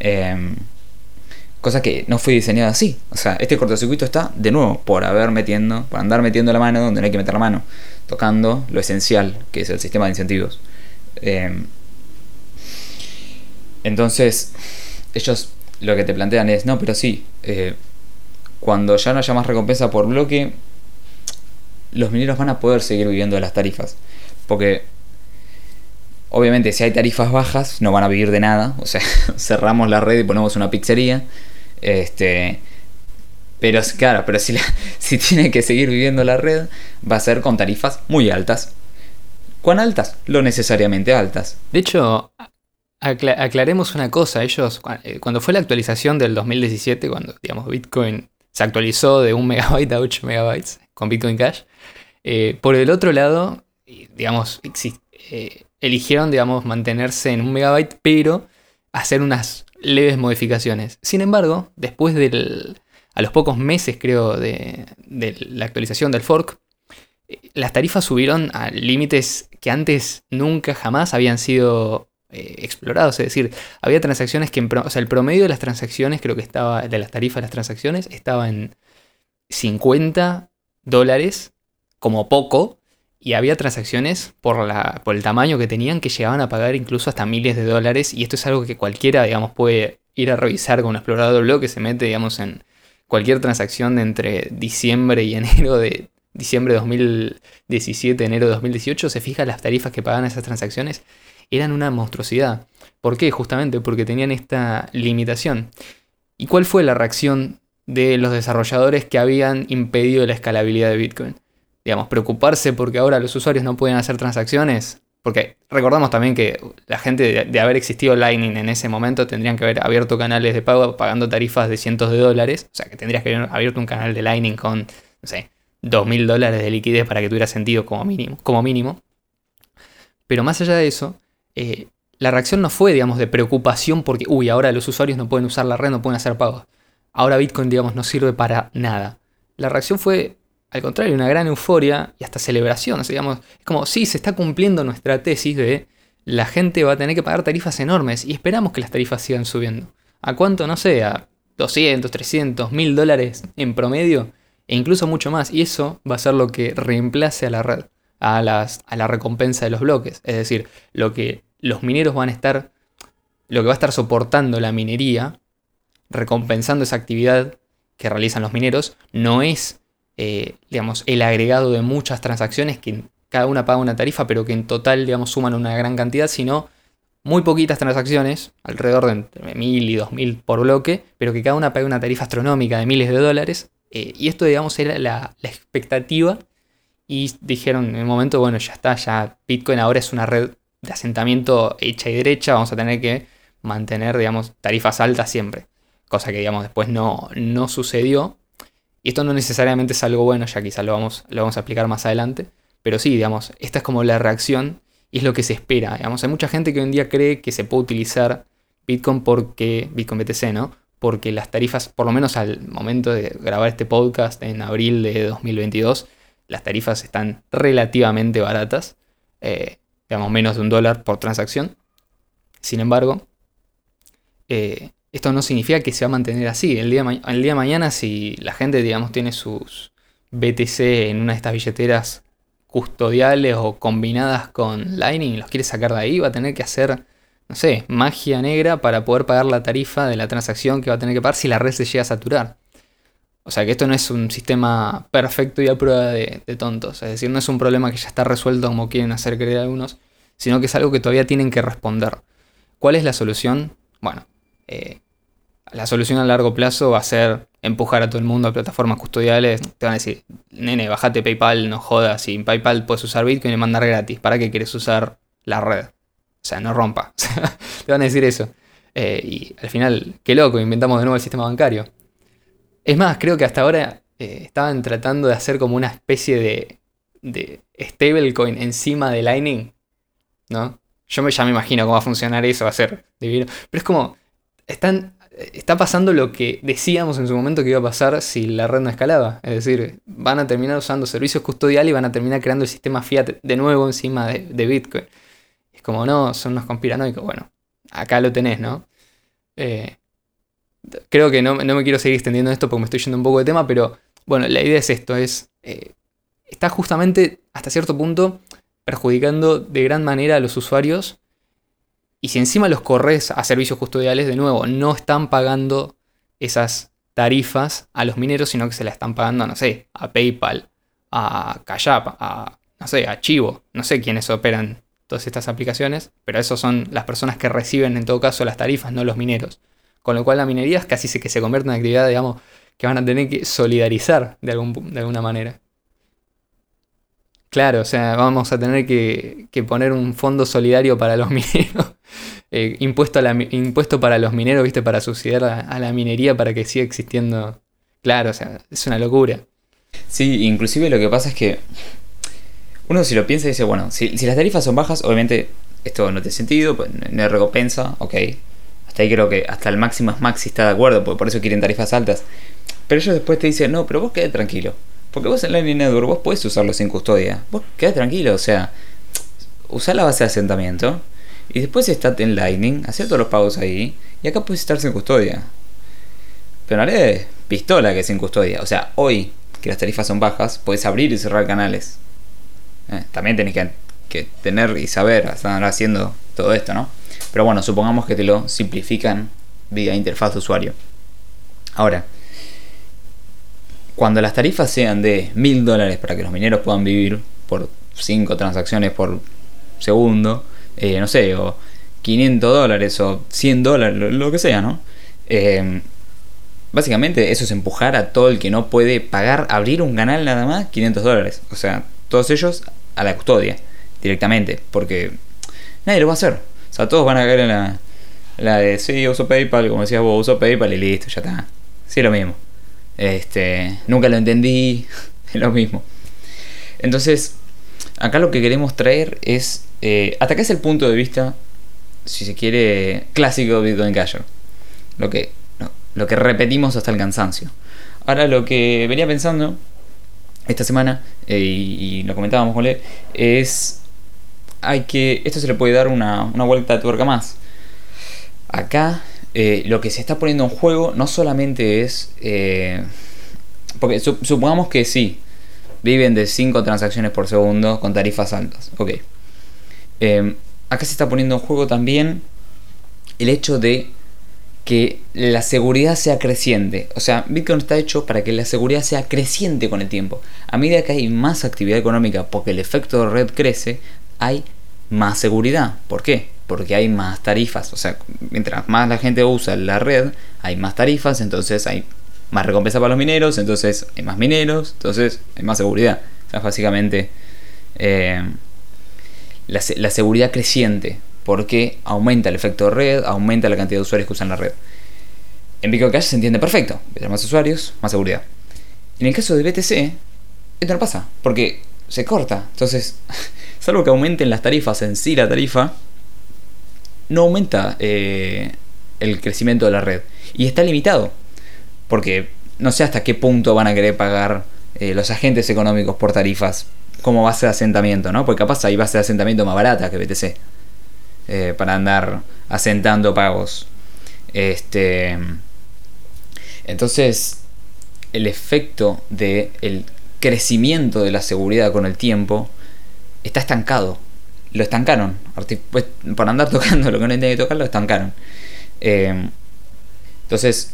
Eh, Cosa que no fue diseñada así. O sea, este cortocircuito está de nuevo por haber metiendo, por andar metiendo la mano donde no hay que meter la mano, tocando lo esencial, que es el sistema de incentivos. Em, entonces, ellos lo que te plantean es, no, pero sí, eh, cuando ya no haya más recompensa por bloque, los mineros van a poder seguir viviendo de las tarifas. Porque Obviamente, si hay tarifas bajas, no van a vivir de nada. O sea, cerramos la red y ponemos una pizzería. Este. Pero claro, pero si, si tiene que seguir viviendo la red, va a ser con tarifas muy altas. ¿Cuán altas? Lo necesariamente altas. De hecho, aclaremos una cosa. Ellos, eh, cuando fue la actualización del 2017, cuando digamos Bitcoin se actualizó de 1 megabyte a 8 megabytes con Bitcoin Cash, eh, por el otro lado, digamos, eh, eligieron, digamos, mantenerse en un megabyte, pero hacer unas leves modificaciones. Sin embargo, después del. a los pocos meses, creo, de, la actualización del fork, eh, las tarifas subieron a límites que antes nunca jamás habían sido eh, explorados. Es decir, había transacciones que. o sea, el promedio de las transacciones, creo que estaba. de las tarifas de las transacciones, estaba en 50 dólares como poco y había transacciones por, el tamaño que tenían que llegaban a pagar incluso hasta miles de dólares. Y esto es algo que cualquiera, digamos, puede ir a revisar con un explorador de blog que se mete, digamos, en cualquier transacción de entre diciembre y enero de diciembre de 2017, enero de 2018, se fija las tarifas que pagaban esas transacciones, eran una monstruosidad. ¿Por qué? Justamente porque tenían esta limitación. ¿Y cuál fue la reacción de los desarrolladores que habían impedido la escalabilidad de Bitcoin? Digamos, preocuparse porque ahora los usuarios no pueden hacer transacciones. Porque recordamos también que la gente de, haber existido Lightning en ese momento tendrían que haber abierto canales de pago pagando tarifas de cientos de dólares. O sea que tendrías que haber abierto un canal de Lightning con, no sé, dos mil dólares de liquidez para que tuviera sentido como mínimo. Como mínimo. Pero más allá de eso, eh, la reacción no fue, digamos, de preocupación porque, uy, ahora los usuarios no pueden usar la red, no pueden hacer pagos. Ahora Bitcoin, digamos, no sirve para nada. La reacción fue al contrario, una gran euforia y hasta celebración. digamos, es como, sí, se está cumpliendo nuestra tesis de la gente va a tener que pagar tarifas enormes y esperamos que las tarifas sigan subiendo. ¿A cuánto? No sé, a 200, 300, 1000 dólares en promedio e incluso mucho más. Y eso va a ser lo que reemplace a la red, a, las, a la recompensa de los bloques. Es decir, lo que los mineros van a estar, lo que va a estar soportando la minería, recompensando esa actividad que realizan los mineros, no es eh, digamos, el agregado de muchas transacciones que cada una paga una tarifa, pero que en total, digamos, suman una gran cantidad, sino muy poquitas transacciones, alrededor de entre 1000 y 2000 por bloque, pero que cada una paga una tarifa astronómica de miles de dólares. Eh, y esto, digamos, era la, expectativa. Y dijeron en el momento, bueno, ya está, ya Bitcoin ahora es una red de asentamiento hecha y derecha, vamos a tener que mantener, digamos, tarifas altas siempre. Cosa que, digamos, después no, no sucedió. Y esto no necesariamente es algo bueno, ya quizá lo vamos, lo vamos a explicar más adelante. Pero sí, digamos, esta es como la reacción y es lo que se espera. Digamos, hay mucha gente que hoy en día cree que se puede utilizar Bitcoin porque, Bitcoin BTC, ¿no? Porque las tarifas, por lo menos al momento de grabar este podcast en abril de 2022, las tarifas están relativamente baratas, eh, digamos menos de un dólar por transacción. Sin embargo, eh, esto no significa que se va a mantener así. El día, el día de mañana, si la gente, digamos, tiene sus BTC en una de estas billeteras custodiales o combinadas con Lightning y los quiere sacar de ahí, va a tener que hacer, no sé, magia negra para poder pagar la tarifa de la transacción que va a tener que pagar si la red se llega a saturar. O sea que esto no es un sistema perfecto y a prueba de, tontos. Es decir, no es un problema que ya está resuelto como quieren hacer creer algunos, sino que es algo que todavía tienen que responder. ¿Cuál es la solución? Bueno, eh, la solución a largo plazo va a ser empujar a todo el mundo a plataformas custodiales. Te van a decir, nene, bajate PayPal, no jodas. En PayPal puedes usar Bitcoin y mandar gratis, ¿para qué quieres usar la red? O sea, no rompa. Te van a decir eso. Eh, y al final, qué loco, inventamos de nuevo el sistema bancario. Es más, creo que hasta ahora eh, estaban tratando de hacer como una especie de, de stablecoin encima de Lightning. ¿No? Yo me, ya me imagino cómo va a funcionar eso, va a ser divino. Pero es como, están está pasando lo que decíamos en su momento que iba a pasar si la red no escalaba. Es decir, van a terminar usando servicios custodiales y van a terminar creando el sistema fiat de nuevo encima de, Bitcoin. Es como, no, son unos conspiranoicos. Bueno, acá lo tenés, ¿no? Eh, creo que no, me quiero seguir extendiendo esto porque me estoy yendo un poco de tema, pero bueno, la idea es esto, es... Eh, está justamente hasta cierto punto perjudicando de gran manera a los usuarios y si encima los corres a servicios custodiales, de nuevo, no están pagando esas tarifas a los mineros, sino que se las están pagando, no sé, a PayPal, a Cash a, no sé, a Chivo, no sé quiénes operan todas estas aplicaciones, pero esos son las personas que reciben en todo caso las tarifas, no los mineros. Con lo cual la minería es casi que se convierte en una actividad, digamos, que van a tener que solidarizar de, algún, de alguna manera. Claro, o sea, vamos a tener que, poner un fondo solidario para los mineros. Eh, impuesto, impuesto para los mineros, viste, para subsidiar a, la minería para que siga existiendo. Claro, o sea, es una locura. Sí, inclusive lo que pasa es que uno si lo piensa dice, bueno, si, las tarifas son bajas, obviamente esto no tiene sentido, pues, no hay recompensa, ok. Hasta ahí creo que hasta el máximo es Maxi está de acuerdo, porque por eso quieren tarifas altas. Pero ellos después te dicen, no, pero vos quedate tranquilo. Porque vos en Lightning Network vos podés usarlo sin custodia. Vos quedás tranquilo, o sea, usar la base de asentamiento y después estate en Lightning, hacer todos los pagos ahí y acá puedes estar sin custodia. Pero no es pistola que sin custodia. O sea, hoy que las tarifas son bajas, puedes abrir y cerrar canales. Eh, también tenés que, que, tener y saber estar haciendo todo esto, ¿no? Pero bueno, supongamos que te lo simplifican vía interfaz de usuario. Ahora, cuando las tarifas sean de mil dólares para que los mineros puedan vivir por 5 transacciones por segundo, eh, no sé, o 500 dólares o 100 dólares, lo, que sea, ¿no? Eh, básicamente eso es empujar a todo el que no puede pagar, abrir un canal nada más, 500 dólares. O sea, todos ellos a la custodia directamente, porque nadie lo va a hacer. O sea, todos van a caer en la, la de, sí, uso PayPal, como decías vos, uso PayPal y listo, ya está. Sí, lo mismo. Este, nunca lo entendí, lo mismo. Entonces, acá lo que queremos traer es, eh, hasta acá es el punto de vista, si se quiere, clásico de Bitcoin Cash. Lo que, lo que repetimos hasta el cansancio. Ahora lo que venía pensando esta semana, eh, y, lo comentábamos con es hay que. Esto se le puede dar una, una vuelta de tuerca más. Acá eh, lo que se está poniendo en juego no solamente es... Eh, porque supongamos que sí, viven de 5 transacciones por segundo con tarifas altas. Ok. Em, acá se está poniendo en juego también el hecho de que la seguridad sea creciente. O sea, Bitcoin está hecho para que la seguridad sea creciente con el tiempo. A medida que hay más actividad económica porque el efecto de red crece, hay más seguridad. ¿Por qué? Porque hay más tarifas. O sea, mientras más la gente usa la red, hay más tarifas, entonces hay más recompensa para los mineros, entonces hay más mineros, entonces hay más seguridad. O sea, básicamente eh, la, seguridad creciente, porque aumenta el efecto de red, aumenta la cantidad de usuarios que usan la red. En Bitcoin se entiende perfecto. Mientras más usuarios, más seguridad. En el caso de BTC, esto no pasa, porque se corta. Entonces, salvo que aumenten las tarifas en sí, la tarifa, no aumenta eh, el crecimiento de la red. Y está limitado, porque no sé hasta qué punto van a querer pagar eh, los agentes económicos por tarifas como base de asentamiento, ¿no? Porque capaz hay base de asentamiento más barata que BTC. Eh, para andar asentando pagos. Este. Entonces. El efecto del el crecimiento de la seguridad con el tiempo está estancado. Lo estancaron. Pues, para andar tocando lo que no tiene que tocar, lo estancaron. Eh, entonces,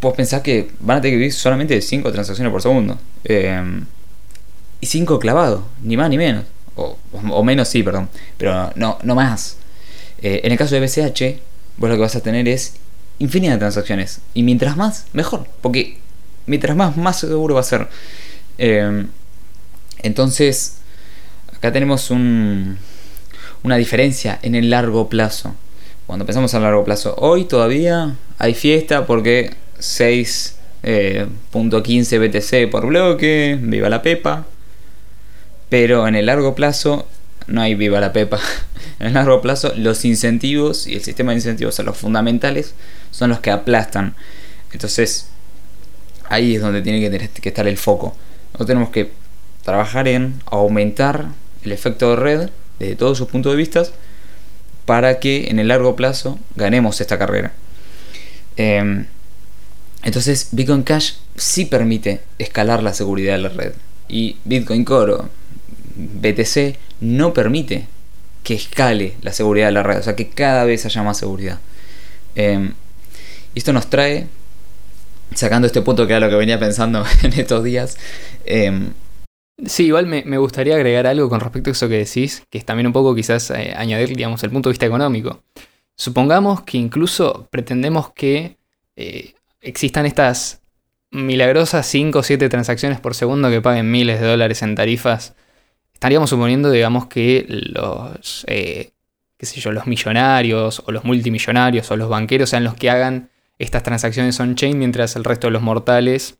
vos pensás que van a tener que vivir solamente 5 transacciones por segundo. Eh, y 5 clavados, ni más ni menos. O, menos sí, perdón. Pero no, no más. Eh, en el caso de BCH, vos lo que vas a tener es infinidad de transacciones. Y mientras más, mejor. Porque mientras más, más seguro va a ser. Entonces, acá tenemos un, una diferencia en el largo plazo. Cuando pensamos a largo plazo, hoy todavía hay fiesta porque 6.15 eh, BTC por bloque, viva la pepa. Pero en el largo plazo no hay viva la pepa. En el largo plazo los incentivos y el sistema de incentivos, o los fundamentales, son los que aplastan. Entonces ahí es donde tiene que, estar el foco. Nosotros tenemos que trabajar en aumentar el efecto de red desde todos sus puntos de vista para que en el largo plazo ganemos esta carrera. Em, entonces Bitcoin Cash sí permite escalar la seguridad de la red y Bitcoin Core BTC no permite que escale la seguridad de la red, o sea que cada vez haya más seguridad. Eh, esto nos trae, sacando este punto que era lo que venía pensando en estos días. Eh, sí, igual me, gustaría agregar algo con respecto a eso que decís, que es también un poco quizás eh, añadir, digamos, el punto de vista económico. Supongamos que incluso pretendemos que eh, existan estas milagrosas 5 o 7 transacciones por segundo que paguen miles de dólares en tarifas estaríamos suponiendo, digamos, que los, eh, qué sé yo, los millonarios o los multimillonarios o los banqueros sean los que hagan estas transacciones on-chain, mientras el resto de los mortales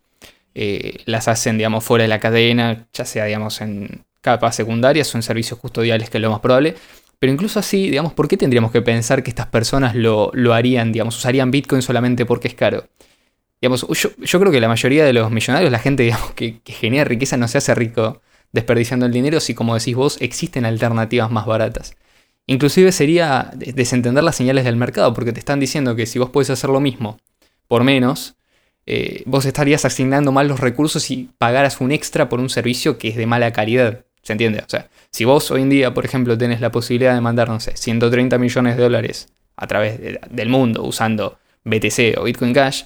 eh, las hacen, digamos, fuera de la cadena, ya sea, digamos, en capas secundarias o en servicios custodiales, que es lo más probable. Pero incluso así, digamos, ¿por qué tendríamos que pensar que estas personas lo, harían, digamos, usarían Bitcoin solamente porque es caro? Digamos, yo, creo que la mayoría de los millonarios, la gente digamos, que, que genera riqueza, no se hace rico desperdiciando el dinero si, como decís vos, existen alternativas más baratas. Inclusive sería desentender las señales del mercado, porque te están diciendo que si vos podés hacer lo mismo por menos, eh, vos estarías asignando mal los recursos y pagaras un extra por un servicio que es de mala calidad. ¿Se entiende? O sea, si vos hoy en día, por ejemplo, tenés la posibilidad de mandar, no sé, 130 millones de dólares a través del mundo usando BTC o Bitcoin Cash,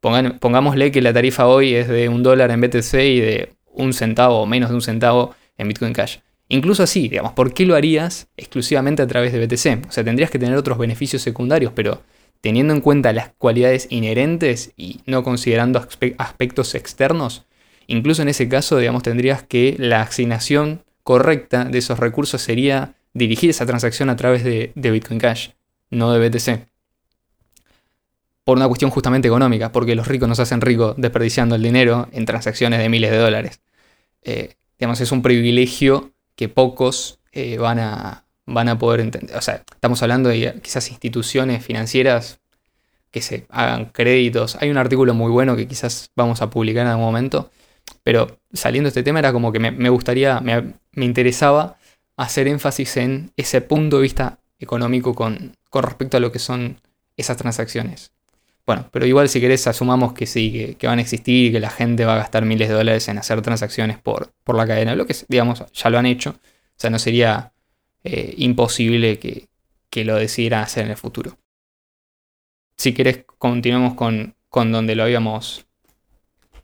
pongámosle que la tarifa hoy es de un dólar en BTC y de un centavo o menos de un centavo en Bitcoin Cash. Incluso así, digamos, ¿por qué lo harías exclusivamente a través de BTC? O sea, tendrías que tener otros beneficios secundarios, pero teniendo en cuenta las cualidades inherentes y no considerando aspectos externos, incluso en ese caso, digamos, tendrías que la asignación correcta de esos recursos sería dirigir esa transacción a través de, Bitcoin Cash, no de BTC. Por una cuestión justamente económica, porque los ricos nos hacen ricos desperdiciando el dinero en transacciones de miles de dólares. Eh, digamos, es un privilegio que pocos eh, van, a, van a poder entender. O sea, estamos hablando de quizás instituciones financieras que se hagan créditos. Hay un artículo muy bueno que quizás vamos a publicar en algún momento, pero saliendo de este tema era como que me, gustaría, me, interesaba hacer énfasis en ese punto de vista económico con, con respecto a lo que son esas transacciones. Bueno, pero igual si querés asumamos que sí, que, van a existir y que la gente va a gastar miles de dólares en hacer transacciones por, por la cadena Lo que digamos, ya lo han hecho. O sea, no sería eh, imposible que, lo decidieran hacer en el futuro. Si querés, continuemos con, con donde lo habíamos...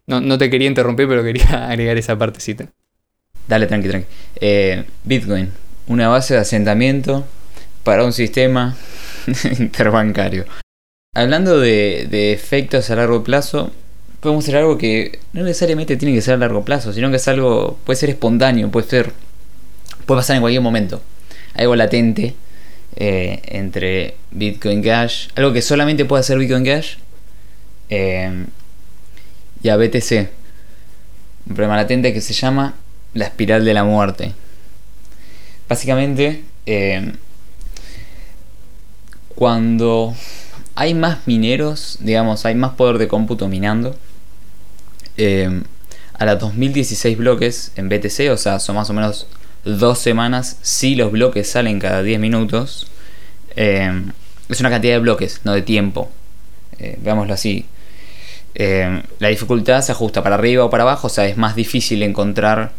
No, te quería interrumpir, pero quería agregar esa partecita. Dale, tranqui, tranqui. Eh, Bitcoin, una base de asentamiento para un sistema interbancario. Hablando de, efectos a largo plazo, podemos hacer algo que no necesariamente tiene que ser a largo plazo, sino que es algo, puede ser espontáneo, puede ser, puede pasar en cualquier momento. Algo latente eh, entre Bitcoin Cash, algo que solamente puede hacer Bitcoin Cash eh, y a BTC. un problema latente que se llama la espiral de la muerte. Básicamente, eh, cuando hay más mineros, digamos, hay más poder de cómputo minando, a las 2016 bloques en BTC, o sea, son más o menos dos semanas, si los bloques salen cada 10 minutos, eh, es una cantidad de bloques, no de tiempo. veámoslo así. la dificultad se ajusta para arriba o para abajo, o sea, es más difícil encontrar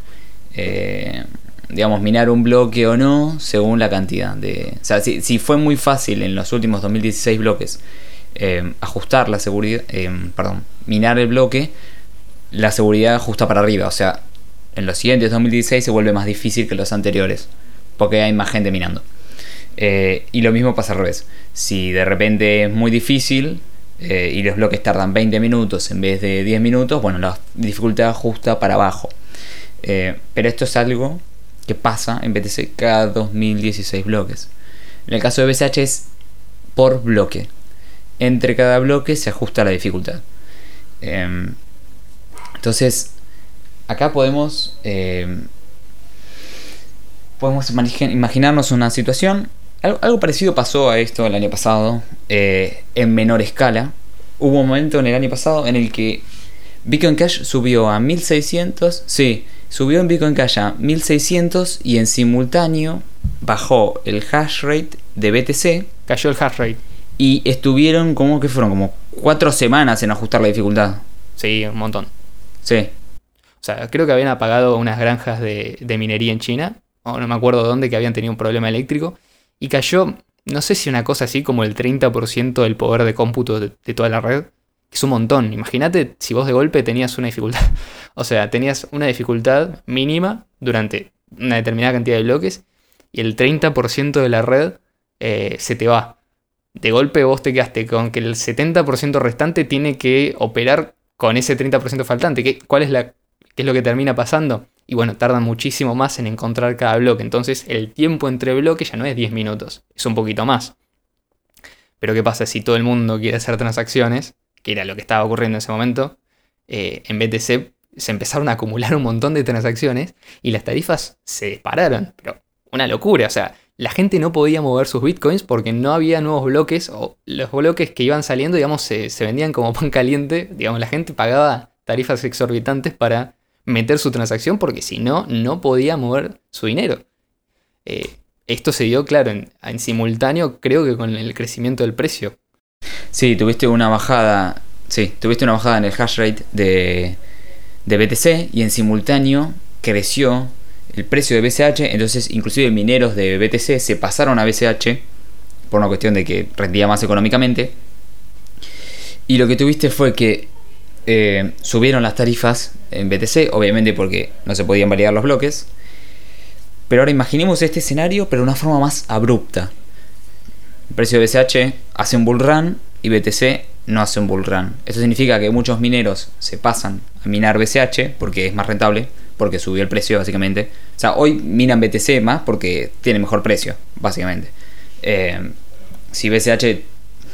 digamos, minar un bloque o no según la cantidad de... O sea, si, fue muy fácil en los últimos 2016 bloques eh, ajustar la seguridad, eh, perdón, minar el bloque, la seguridad ajusta para arriba. O sea, en los siguientes 2016 se vuelve más difícil que los anteriores, porque hay más gente minando. Eh, y lo mismo pasa al revés. Si de repente es muy difícil y los bloques tardan 20 minutos en vez de 10 minutos, bueno, la dificultad ajusta para abajo. pero esto es algo que pasa en BTC cada 2016 bloques. En el caso de BCH es por bloque. Entre cada bloque se ajusta la dificultad. Em, entonces, acá podemos, em, podemos imaginarnos una situación. Algo, parecido pasó a esto el año pasado, eh, en menor escala. Hubo un momento en el año pasado en el que Bitcoin Cash subió a 1600. Sí, Subió en Bitcoin Cash a 1600 y en simultáneo bajó el hash rate de BTC. Cayó el hash rate. Y estuvieron como que fueron como cuatro semanas en ajustar la dificultad. Sí, un montón. Sí. Sea, creo que habían apagado unas granjas de, minería en China. O no me acuerdo dónde, que habían tenido un problema eléctrico. Y cayó, no sé si una cosa así como el 30% del poder de cómputo de toda la red es un montón. Imagínate si vos de golpe tenías una dificultad. O sea, tenías una dificultad mínima durante una determinada cantidad de bloques y el 30% de la red eh, se te va. De golpe vos te quedaste con que el 70% restante tiene que operar con ese 30% faltante. ¿Qué, cuál es la, ¿Qué es lo que termina pasando? Y bueno, tarda muchísimo más en encontrar cada bloque. Entonces el tiempo entre bloques ya no es 10 minutos, es un poquito más. Pero ¿qué pasa si todo el mundo quiere hacer transacciones? que era lo que estaba ocurriendo en ese momento, eh, en BTC se empezaron a acumular un montón de transacciones y las tarifas se dispararon. Pero una locura, o sea, la gente no podía mover sus bitcoins porque no había nuevos bloques o los bloques que iban saliendo, digamos, se, vendían como pan caliente. Digamos, la gente pagaba tarifas exorbitantes para meter su transacción porque si no, no podía mover su dinero. Eh, esto se dio, claro, en simultáneo, creo que con el crecimiento del precio. Sí, tuviste una bajada. Sí, tuviste una bajada en el hash rate de, de BTC y en simultáneo creció el precio de BCH. Entonces, inclusive mineros de BTC se pasaron a BCH por una cuestión de que rendía más económicamente. Y lo que tuviste fue que eh, subieron las tarifas en BTC, obviamente porque no se podían validar los bloques. Pero ahora imaginemos este escenario, pero de una forma más abrupta. El precio de BCH hace un bull run y BTC no hace un bull run. Esto significa que muchos mineros se pasan a minar BCH porque es más rentable, porque subió el precio básicamente. O sea, hoy minan BTC más porque tiene mejor precio, básicamente. Eh, si BCH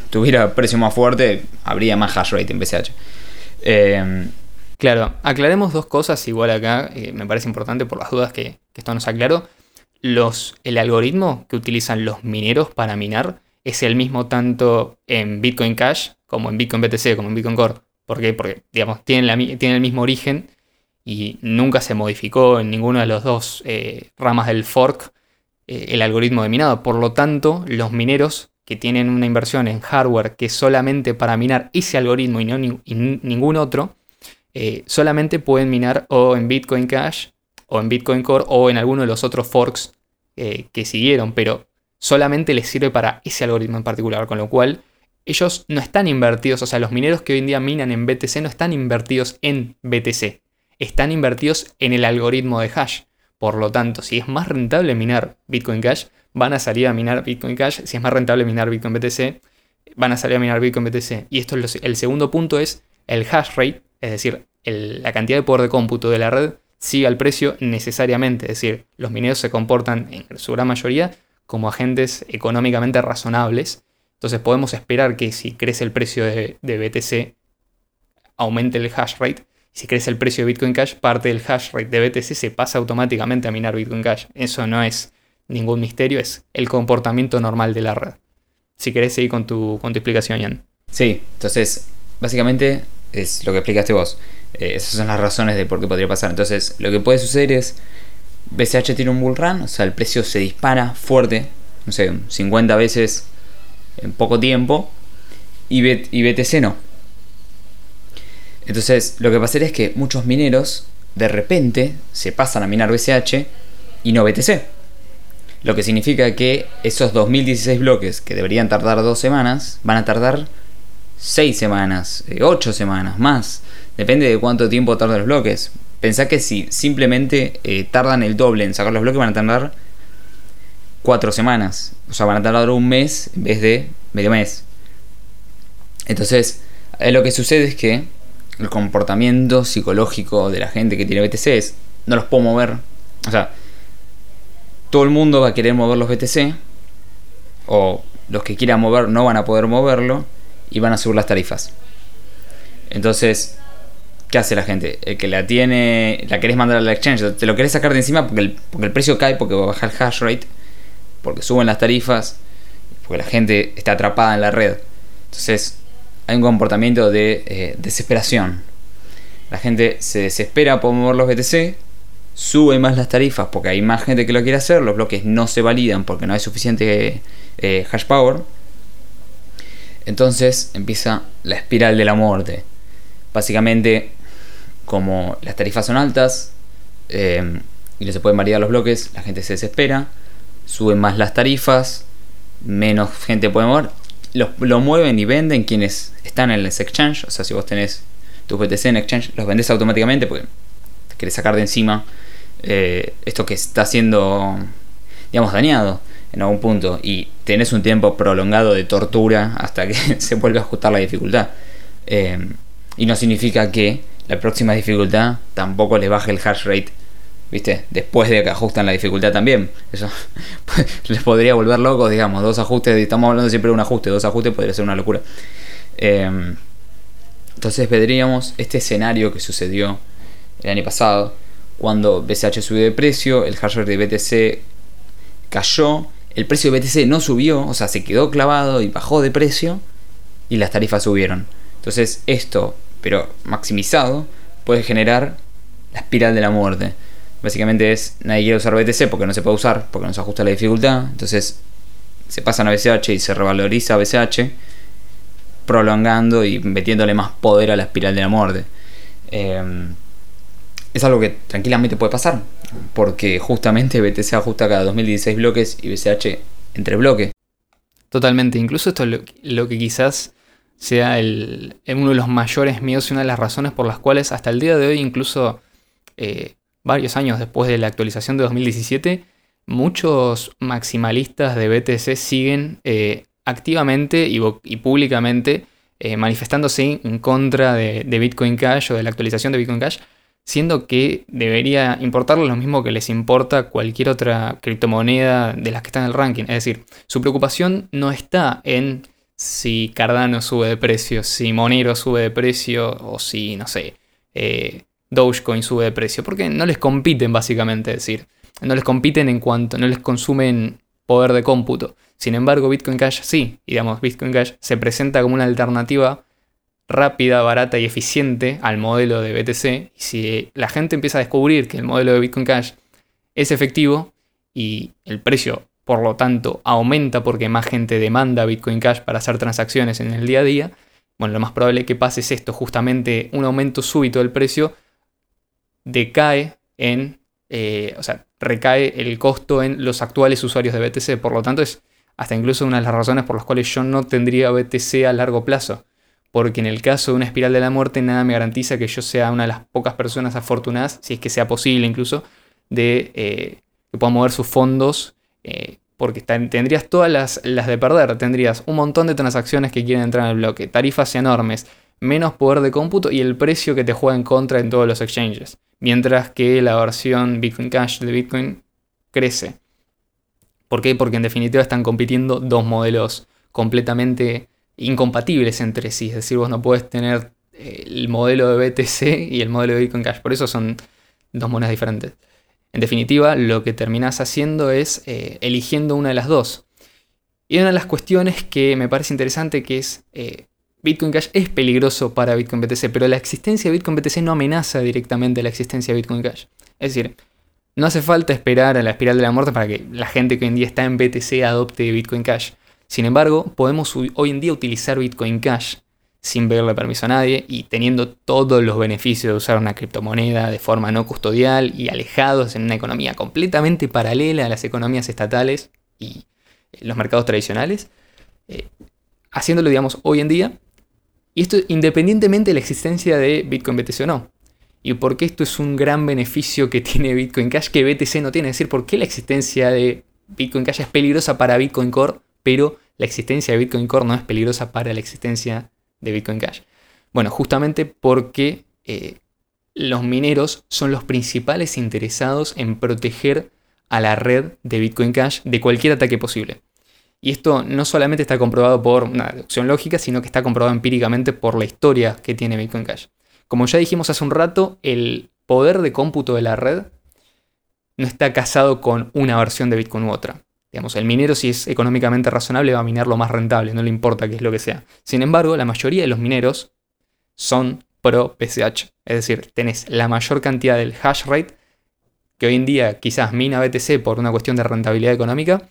tuviera precio más fuerte, habría más hash rate en BCH. Eh, claro, aclaremos dos cosas igual acá, eh, me parece importante por las dudas que, esto nos aclaró los, el algoritmo que utilizan los mineros para minar es el mismo tanto en Bitcoin Cash como en Bitcoin BTC, como en Bitcoin Core. ¿Por qué? Porque, digamos, tienen, el mismo origen y nunca se modificó en ninguna de las dos eh, ramas del fork eh, el algoritmo de minado. Por lo tanto, los mineros que tienen una inversión en hardware que solamente para minar ese algoritmo y, no, ningún otro, eh, solamente pueden minar o en Bitcoin Cash o en Bitcoin Core o en alguno de los otros forks eh, que siguieron, pero solamente les sirve para ese algoritmo en particular, con lo cual ellos no están invertidos, o sea, los mineros que hoy en día minan en BTC no están invertidos en BTC, están invertidos en el algoritmo de hash. Por lo tanto, si es más rentable minar Bitcoin Cash, van a salir a minar Bitcoin Cash. Si es más rentable minar Bitcoin BTC, van a salir a minar Bitcoin BTC. Y esto es el segundo punto es el hash rate, es decir, la cantidad de poder de cómputo de la red siga el precio necesariamente. Es decir, los mineros se comportan en su gran mayoría como agentes económicamente razonables. Entonces podemos esperar que si crece el precio de, BTC, aumente el hash rate Si crece el precio de Bitcoin Cash, parte del hash rate de BTC se pasa automáticamente a minar Bitcoin Cash. Eso no es ningún misterio, es el comportamiento normal de la red. Si querés seguir con tu, con tu explicación, Ian. Sí, entonces, básicamente es lo que explicaste vos. Eh, esas son las razones de por qué podría pasar. Entonces, lo que puede suceder es, BCH tiene un bull run, o sea, el precio se dispara fuerte, no sé, 50 veces en poco tiempo, y, y BTC no. Entonces, lo que pasaría es que muchos mineros de repente se pasan a minar BCH y no BTC. Lo que significa que esos 2016 bloques que deberían tardar dos semanas van a tardar 6 semanas, 8 eh, semanas, más. Depende de cuánto tiempo tardan los bloques. Pensá que si simplemente eh, tardan el doble en sacar los bloques van a tardar 4 semanas. O sea, van a tardar un mes en vez de medio mes. Entonces, eh, lo que sucede es que el comportamiento psicológico de la gente que tiene BTC es, no los puedo mover. O sea, todo el mundo va a querer mover los BTC, o los que quieran mover no van a poder moverlo, y van a subir las tarifas. Entonces, ¿qué hace la gente? El que la tiene, la querés mandar al exchange, te lo querés sacar de encima porque el, precio cae, porque va a bajar el hash rate, porque suben las tarifas, porque la gente está atrapada en la red. Entonces, hay un comportamiento de eh, desesperación. La gente se desespera por mover los BTC, sube más las tarifas porque hay más gente que lo quiere hacer, los bloques no se validan porque no hay suficiente eh, hash power. Entonces empieza la espiral de la muerte. Básicamente, como las tarifas son altas eh, y no se pueden variar los bloques, la gente se desespera, suben más las tarifas, menos gente puede mover lo, mueven y venden quienes están en el exchange. O sea, si vos tenés tus BTC en exchange, los vendés automáticamente porque te querés sacar de encima eh, esto que está siendo, digamos, dañado en algún punto. Y tenés un tiempo prolongado de tortura hasta que se vuelve a ajustar la dificultad. Eh, y no significa que la próxima dificultad tampoco le baje el hash rate ¿viste? Después de que ajustan la dificultad también. Eso les podría volver locos, digamos. Dos ajustes, estamos hablando siempre de un ajuste, dos ajustes podría ser una locura. Em, entonces veríamos este escenario que sucedió el año pasado, cuando BCH subió de precio, el hardware de BTC cayó, el precio de BTC no subió, o sea, se quedó clavado y bajó de precio, y las tarifas subieron. Entonces esto, pero maximizado, puede generar la espiral de la muerte. Básicamente es, nadie quiere usar BTC porque no se puede usar, porque no se ajusta la dificultad. Entonces se pasan a BCH y se revaloriza BCH, prolongando y metiéndole más poder a la espiral de la muerte. Em, es algo que tranquilamente puede pasar, porque justamente BTC ajusta cada 2016 bloques y BCH entre bloques. Totalmente, incluso esto es lo, que quizás sea el, uno de los mayores miedos y una de las razones por las cuales hasta el día de hoy incluso eh, varios años después de la actualización de 2017, muchos maximalistas de BTC siguen eh, activamente y, públicamente eh, manifestándose en contra de, Bitcoin Cash o de la actualización de Bitcoin Cash, siendo que debería importarles lo mismo que les importa cualquier otra criptomoneda de las que están en el ranking. Es decir, su preocupación no está en si Cardano sube de precio, si Monero sube de precio o si, no sé, eh, Dogecoin sube de precio, porque no les compiten básicamente, es decir, no les compiten en cuanto, no les consumen poder de cómputo. Sin embargo, Bitcoin Cash sí, digamos, Bitcoin Cash se presenta como una alternativa rápida, barata y eficiente al modelo de BTC. Y si la gente empieza a descubrir que el modelo de Bitcoin Cash es efectivo y el precio, por lo tanto, aumenta porque más gente demanda Bitcoin Cash para hacer transacciones en el día a día, bueno, lo más probable que pase es esto, justamente un aumento súbito del precio decae en, eh, o sea, recae el costo en los actuales usuarios de BTC. Por lo tanto, es hasta incluso una de las razones por las cuales yo no tendría BTC a largo plazo. Porque en el caso de una espiral de la muerte, nada me garantiza que yo sea una de las pocas personas afortunadas, si es que sea posible incluso, de eh, que pueda mover sus fondos. Eh, porque tendrías todas las, las de perder. Tendrías un montón de transacciones que quieren entrar en el bloque, tarifas enormes, menos poder de cómputo y el precio que te juega en contra en todos los exchanges mientras que la versión Bitcoin Cash de Bitcoin crece. ¿Por qué? Porque en definitiva están compitiendo dos modelos completamente incompatibles entre sí. Es decir, vos no puedes tener eh, el modelo de BTC y el modelo de Bitcoin Cash. Por eso son dos monedas diferentes. En definitiva, lo que terminas haciendo es eh, eligiendo una de las dos. Y una de las cuestiones que me parece interesante que es eh, Bitcoin Cash es peligroso para Bitcoin BTC, pero la existencia de Bitcoin BTC no amenaza directamente la existencia de Bitcoin Cash. Es decir, no hace falta esperar a la espiral de la muerte para que la gente que hoy en día está en BTC adopte Bitcoin Cash. Sin embargo, podemos hoy en día utilizar Bitcoin Cash sin pedirle permiso a nadie y teniendo todos los beneficios de usar una criptomoneda de forma no custodial y alejados en una economía completamente paralela a las economías estatales y los mercados tradicionales, eh, haciéndolo, digamos, hoy en día. Y esto independientemente de la existencia de Bitcoin BTC o no. Y por qué esto es un gran beneficio que tiene Bitcoin Cash que BTC no tiene. Es decir, por qué la existencia de Bitcoin Cash es peligrosa para Bitcoin Core, pero la existencia de Bitcoin Core no es peligrosa para la existencia de Bitcoin Cash. Bueno, justamente porque eh, los mineros son los principales interesados en proteger a la red de Bitcoin Cash de cualquier ataque posible. Y esto no solamente está comprobado por una deducción lógica, sino que está comprobado empíricamente por la historia que tiene Bitcoin Cash. Como ya dijimos hace un rato, el poder de cómputo de la red no está casado con una versión de Bitcoin u otra. Digamos, el minero si es económicamente razonable va a minar lo más rentable, no le importa qué es lo que sea. Sin embargo, la mayoría de los mineros son pro PCH. Es decir, tenés la mayor cantidad del hash rate, que hoy en día quizás mina BTC por una cuestión de rentabilidad económica,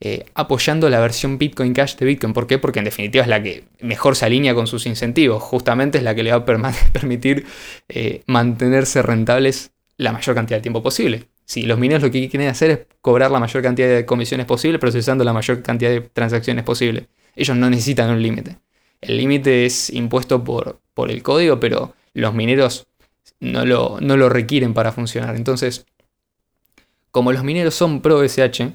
eh, apoyando la versión Bitcoin Cash de Bitcoin. ¿Por qué? Porque en definitiva es la que mejor se alinea con sus incentivos. Justamente es la que le va a permitir eh, mantenerse rentables la mayor cantidad de tiempo posible. Si los mineros lo que quieren hacer es cobrar la mayor cantidad de comisiones posible procesando la mayor cantidad de transacciones posible. Ellos no necesitan un límite. El límite es impuesto por, por, el código, pero los mineros no lo, no lo requieren para funcionar. Entonces, como los mineros son pro SH,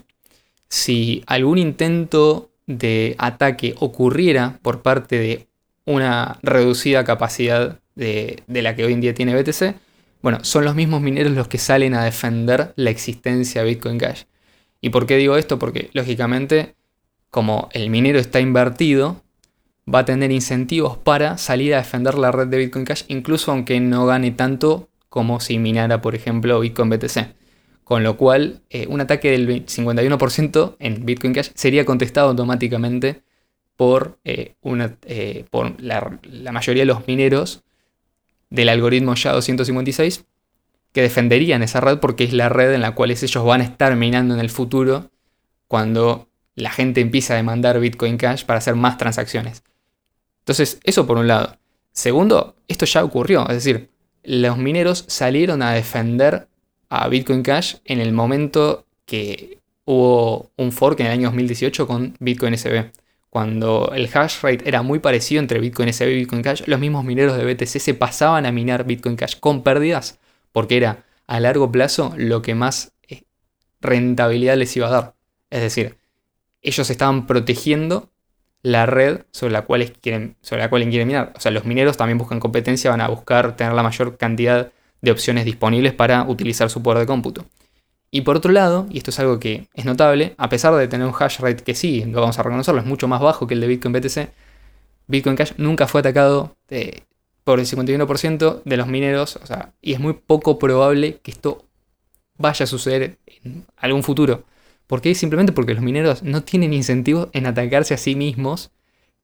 si algún intento de ataque ocurriera por parte de una reducida capacidad de, de la que hoy en día tiene BTC, bueno, son los mismos mineros los que salen a defender la existencia de Bitcoin Cash. ¿Y por qué digo esto? Porque lógicamente, como el minero está invertido, va a tener incentivos para salir a defender la red de Bitcoin Cash, incluso aunque no gane tanto como si minara, por ejemplo, Bitcoin BTC. Con lo cual, eh, un ataque del 51% en Bitcoin Cash sería contestado automáticamente por, eh, eh, la mayoría de los mineros del algoritmo SHA-256 que defenderían esa red porque es la red en la cual ellos van a estar minando en el futuro cuando la gente empieza a demandar Bitcoin Cash para hacer más transacciones. Entonces, eso por un lado. Segundo, esto ya ocurrió, es decir, los mineros salieron a defender a Bitcoin Cash en el momento que hubo un fork en el año 2018 con Bitcoin SB cuando el hash rate era muy parecido entre Bitcoin SB y Bitcoin Cash, los mismos mineros de BTC se pasaban a minar Bitcoin Cash con pérdidas porque era a largo plazo lo que más eh, rentabilidad les iba a dar. Es decir, ellos estaban protegiendo la red sobre la cual quieren, sobre la cual quieren minar. O sea, los mineros también buscan competencia, van a buscar tener la mayor cantidad de opciones disponibles para utilizar su poder de cómputo. Y por otro lado, y esto es algo que es notable, a pesar de tener un hash rate que sí, lo vamos a reconocerlo, es mucho más bajo que el de Bitcoin BTC, Bitcoin Cash nunca fue atacado eh, por el 51% de los mineros, o sea, y es muy poco probable que esto vaya a suceder en algún futuro. ¿Por qué? Simplemente porque los mineros no tienen incentivo en atacarse a sí mismos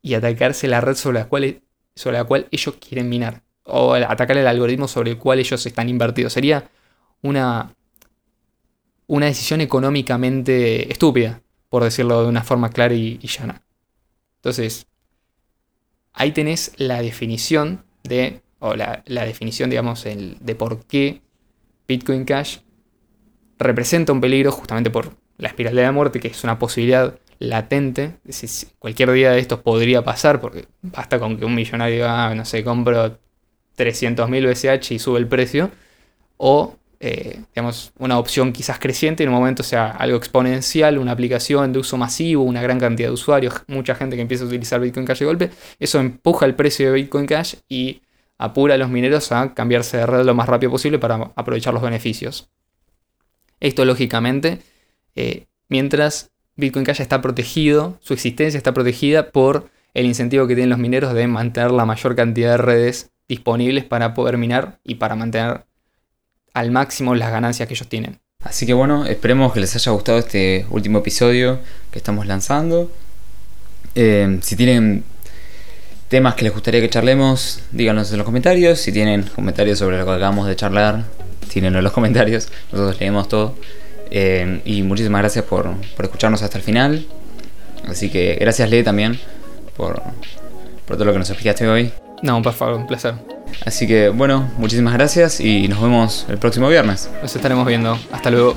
y atacarse la red sobre la cual, sobre la cual ellos quieren minar, o atacar el algoritmo sobre el cual ellos están invertidos. Sería una una decisión económicamente estúpida, por decirlo de una forma clara y, llana. Entonces, ahí tenés la definición de, o la, definición, digamos, de por qué Bitcoin Cash representa un peligro justamente por la espiral de la muerte, que es una posibilidad latente. cualquier día de estos podría pasar, porque basta con que un millonario ah, no sé, compro 300.000 BCH y sube el precio. O eh, digamos, una opción quizás creciente, en un momento sea algo exponencial, una aplicación de uso masivo, una gran cantidad de usuarios, mucha gente que empieza a utilizar Bitcoin Cash de golpe, eso empuja el precio de Bitcoin Cash y apura a los mineros a cambiarse de red lo más rápido posible para aprovechar los beneficios. Esto lógicamente, eh, mientras Bitcoin Cash está protegido, su existencia está protegida por el incentivo que tienen los mineros de mantener la mayor cantidad de redes disponibles para poder minar y para mantener al máximo las ganancias que ellos tienen. Así que bueno, esperemos que les haya gustado este último episodio que estamos lanzando. Eh, si tienen temas que les gustaría que charlemos, díganos en los comentarios. Si tienen comentarios sobre lo que acabamos de charlar, tírenlo en los comentarios. Nosotros leemos todo. Eh, y muchísimas gracias por, por, escucharnos hasta el final. Así que gracias Lee también por, por todo lo que nos explicaste hoy. No, por favor, un placer. Así que bueno, muchísimas gracias y nos vemos el próximo viernes. Nos estaremos viendo. Hasta luego.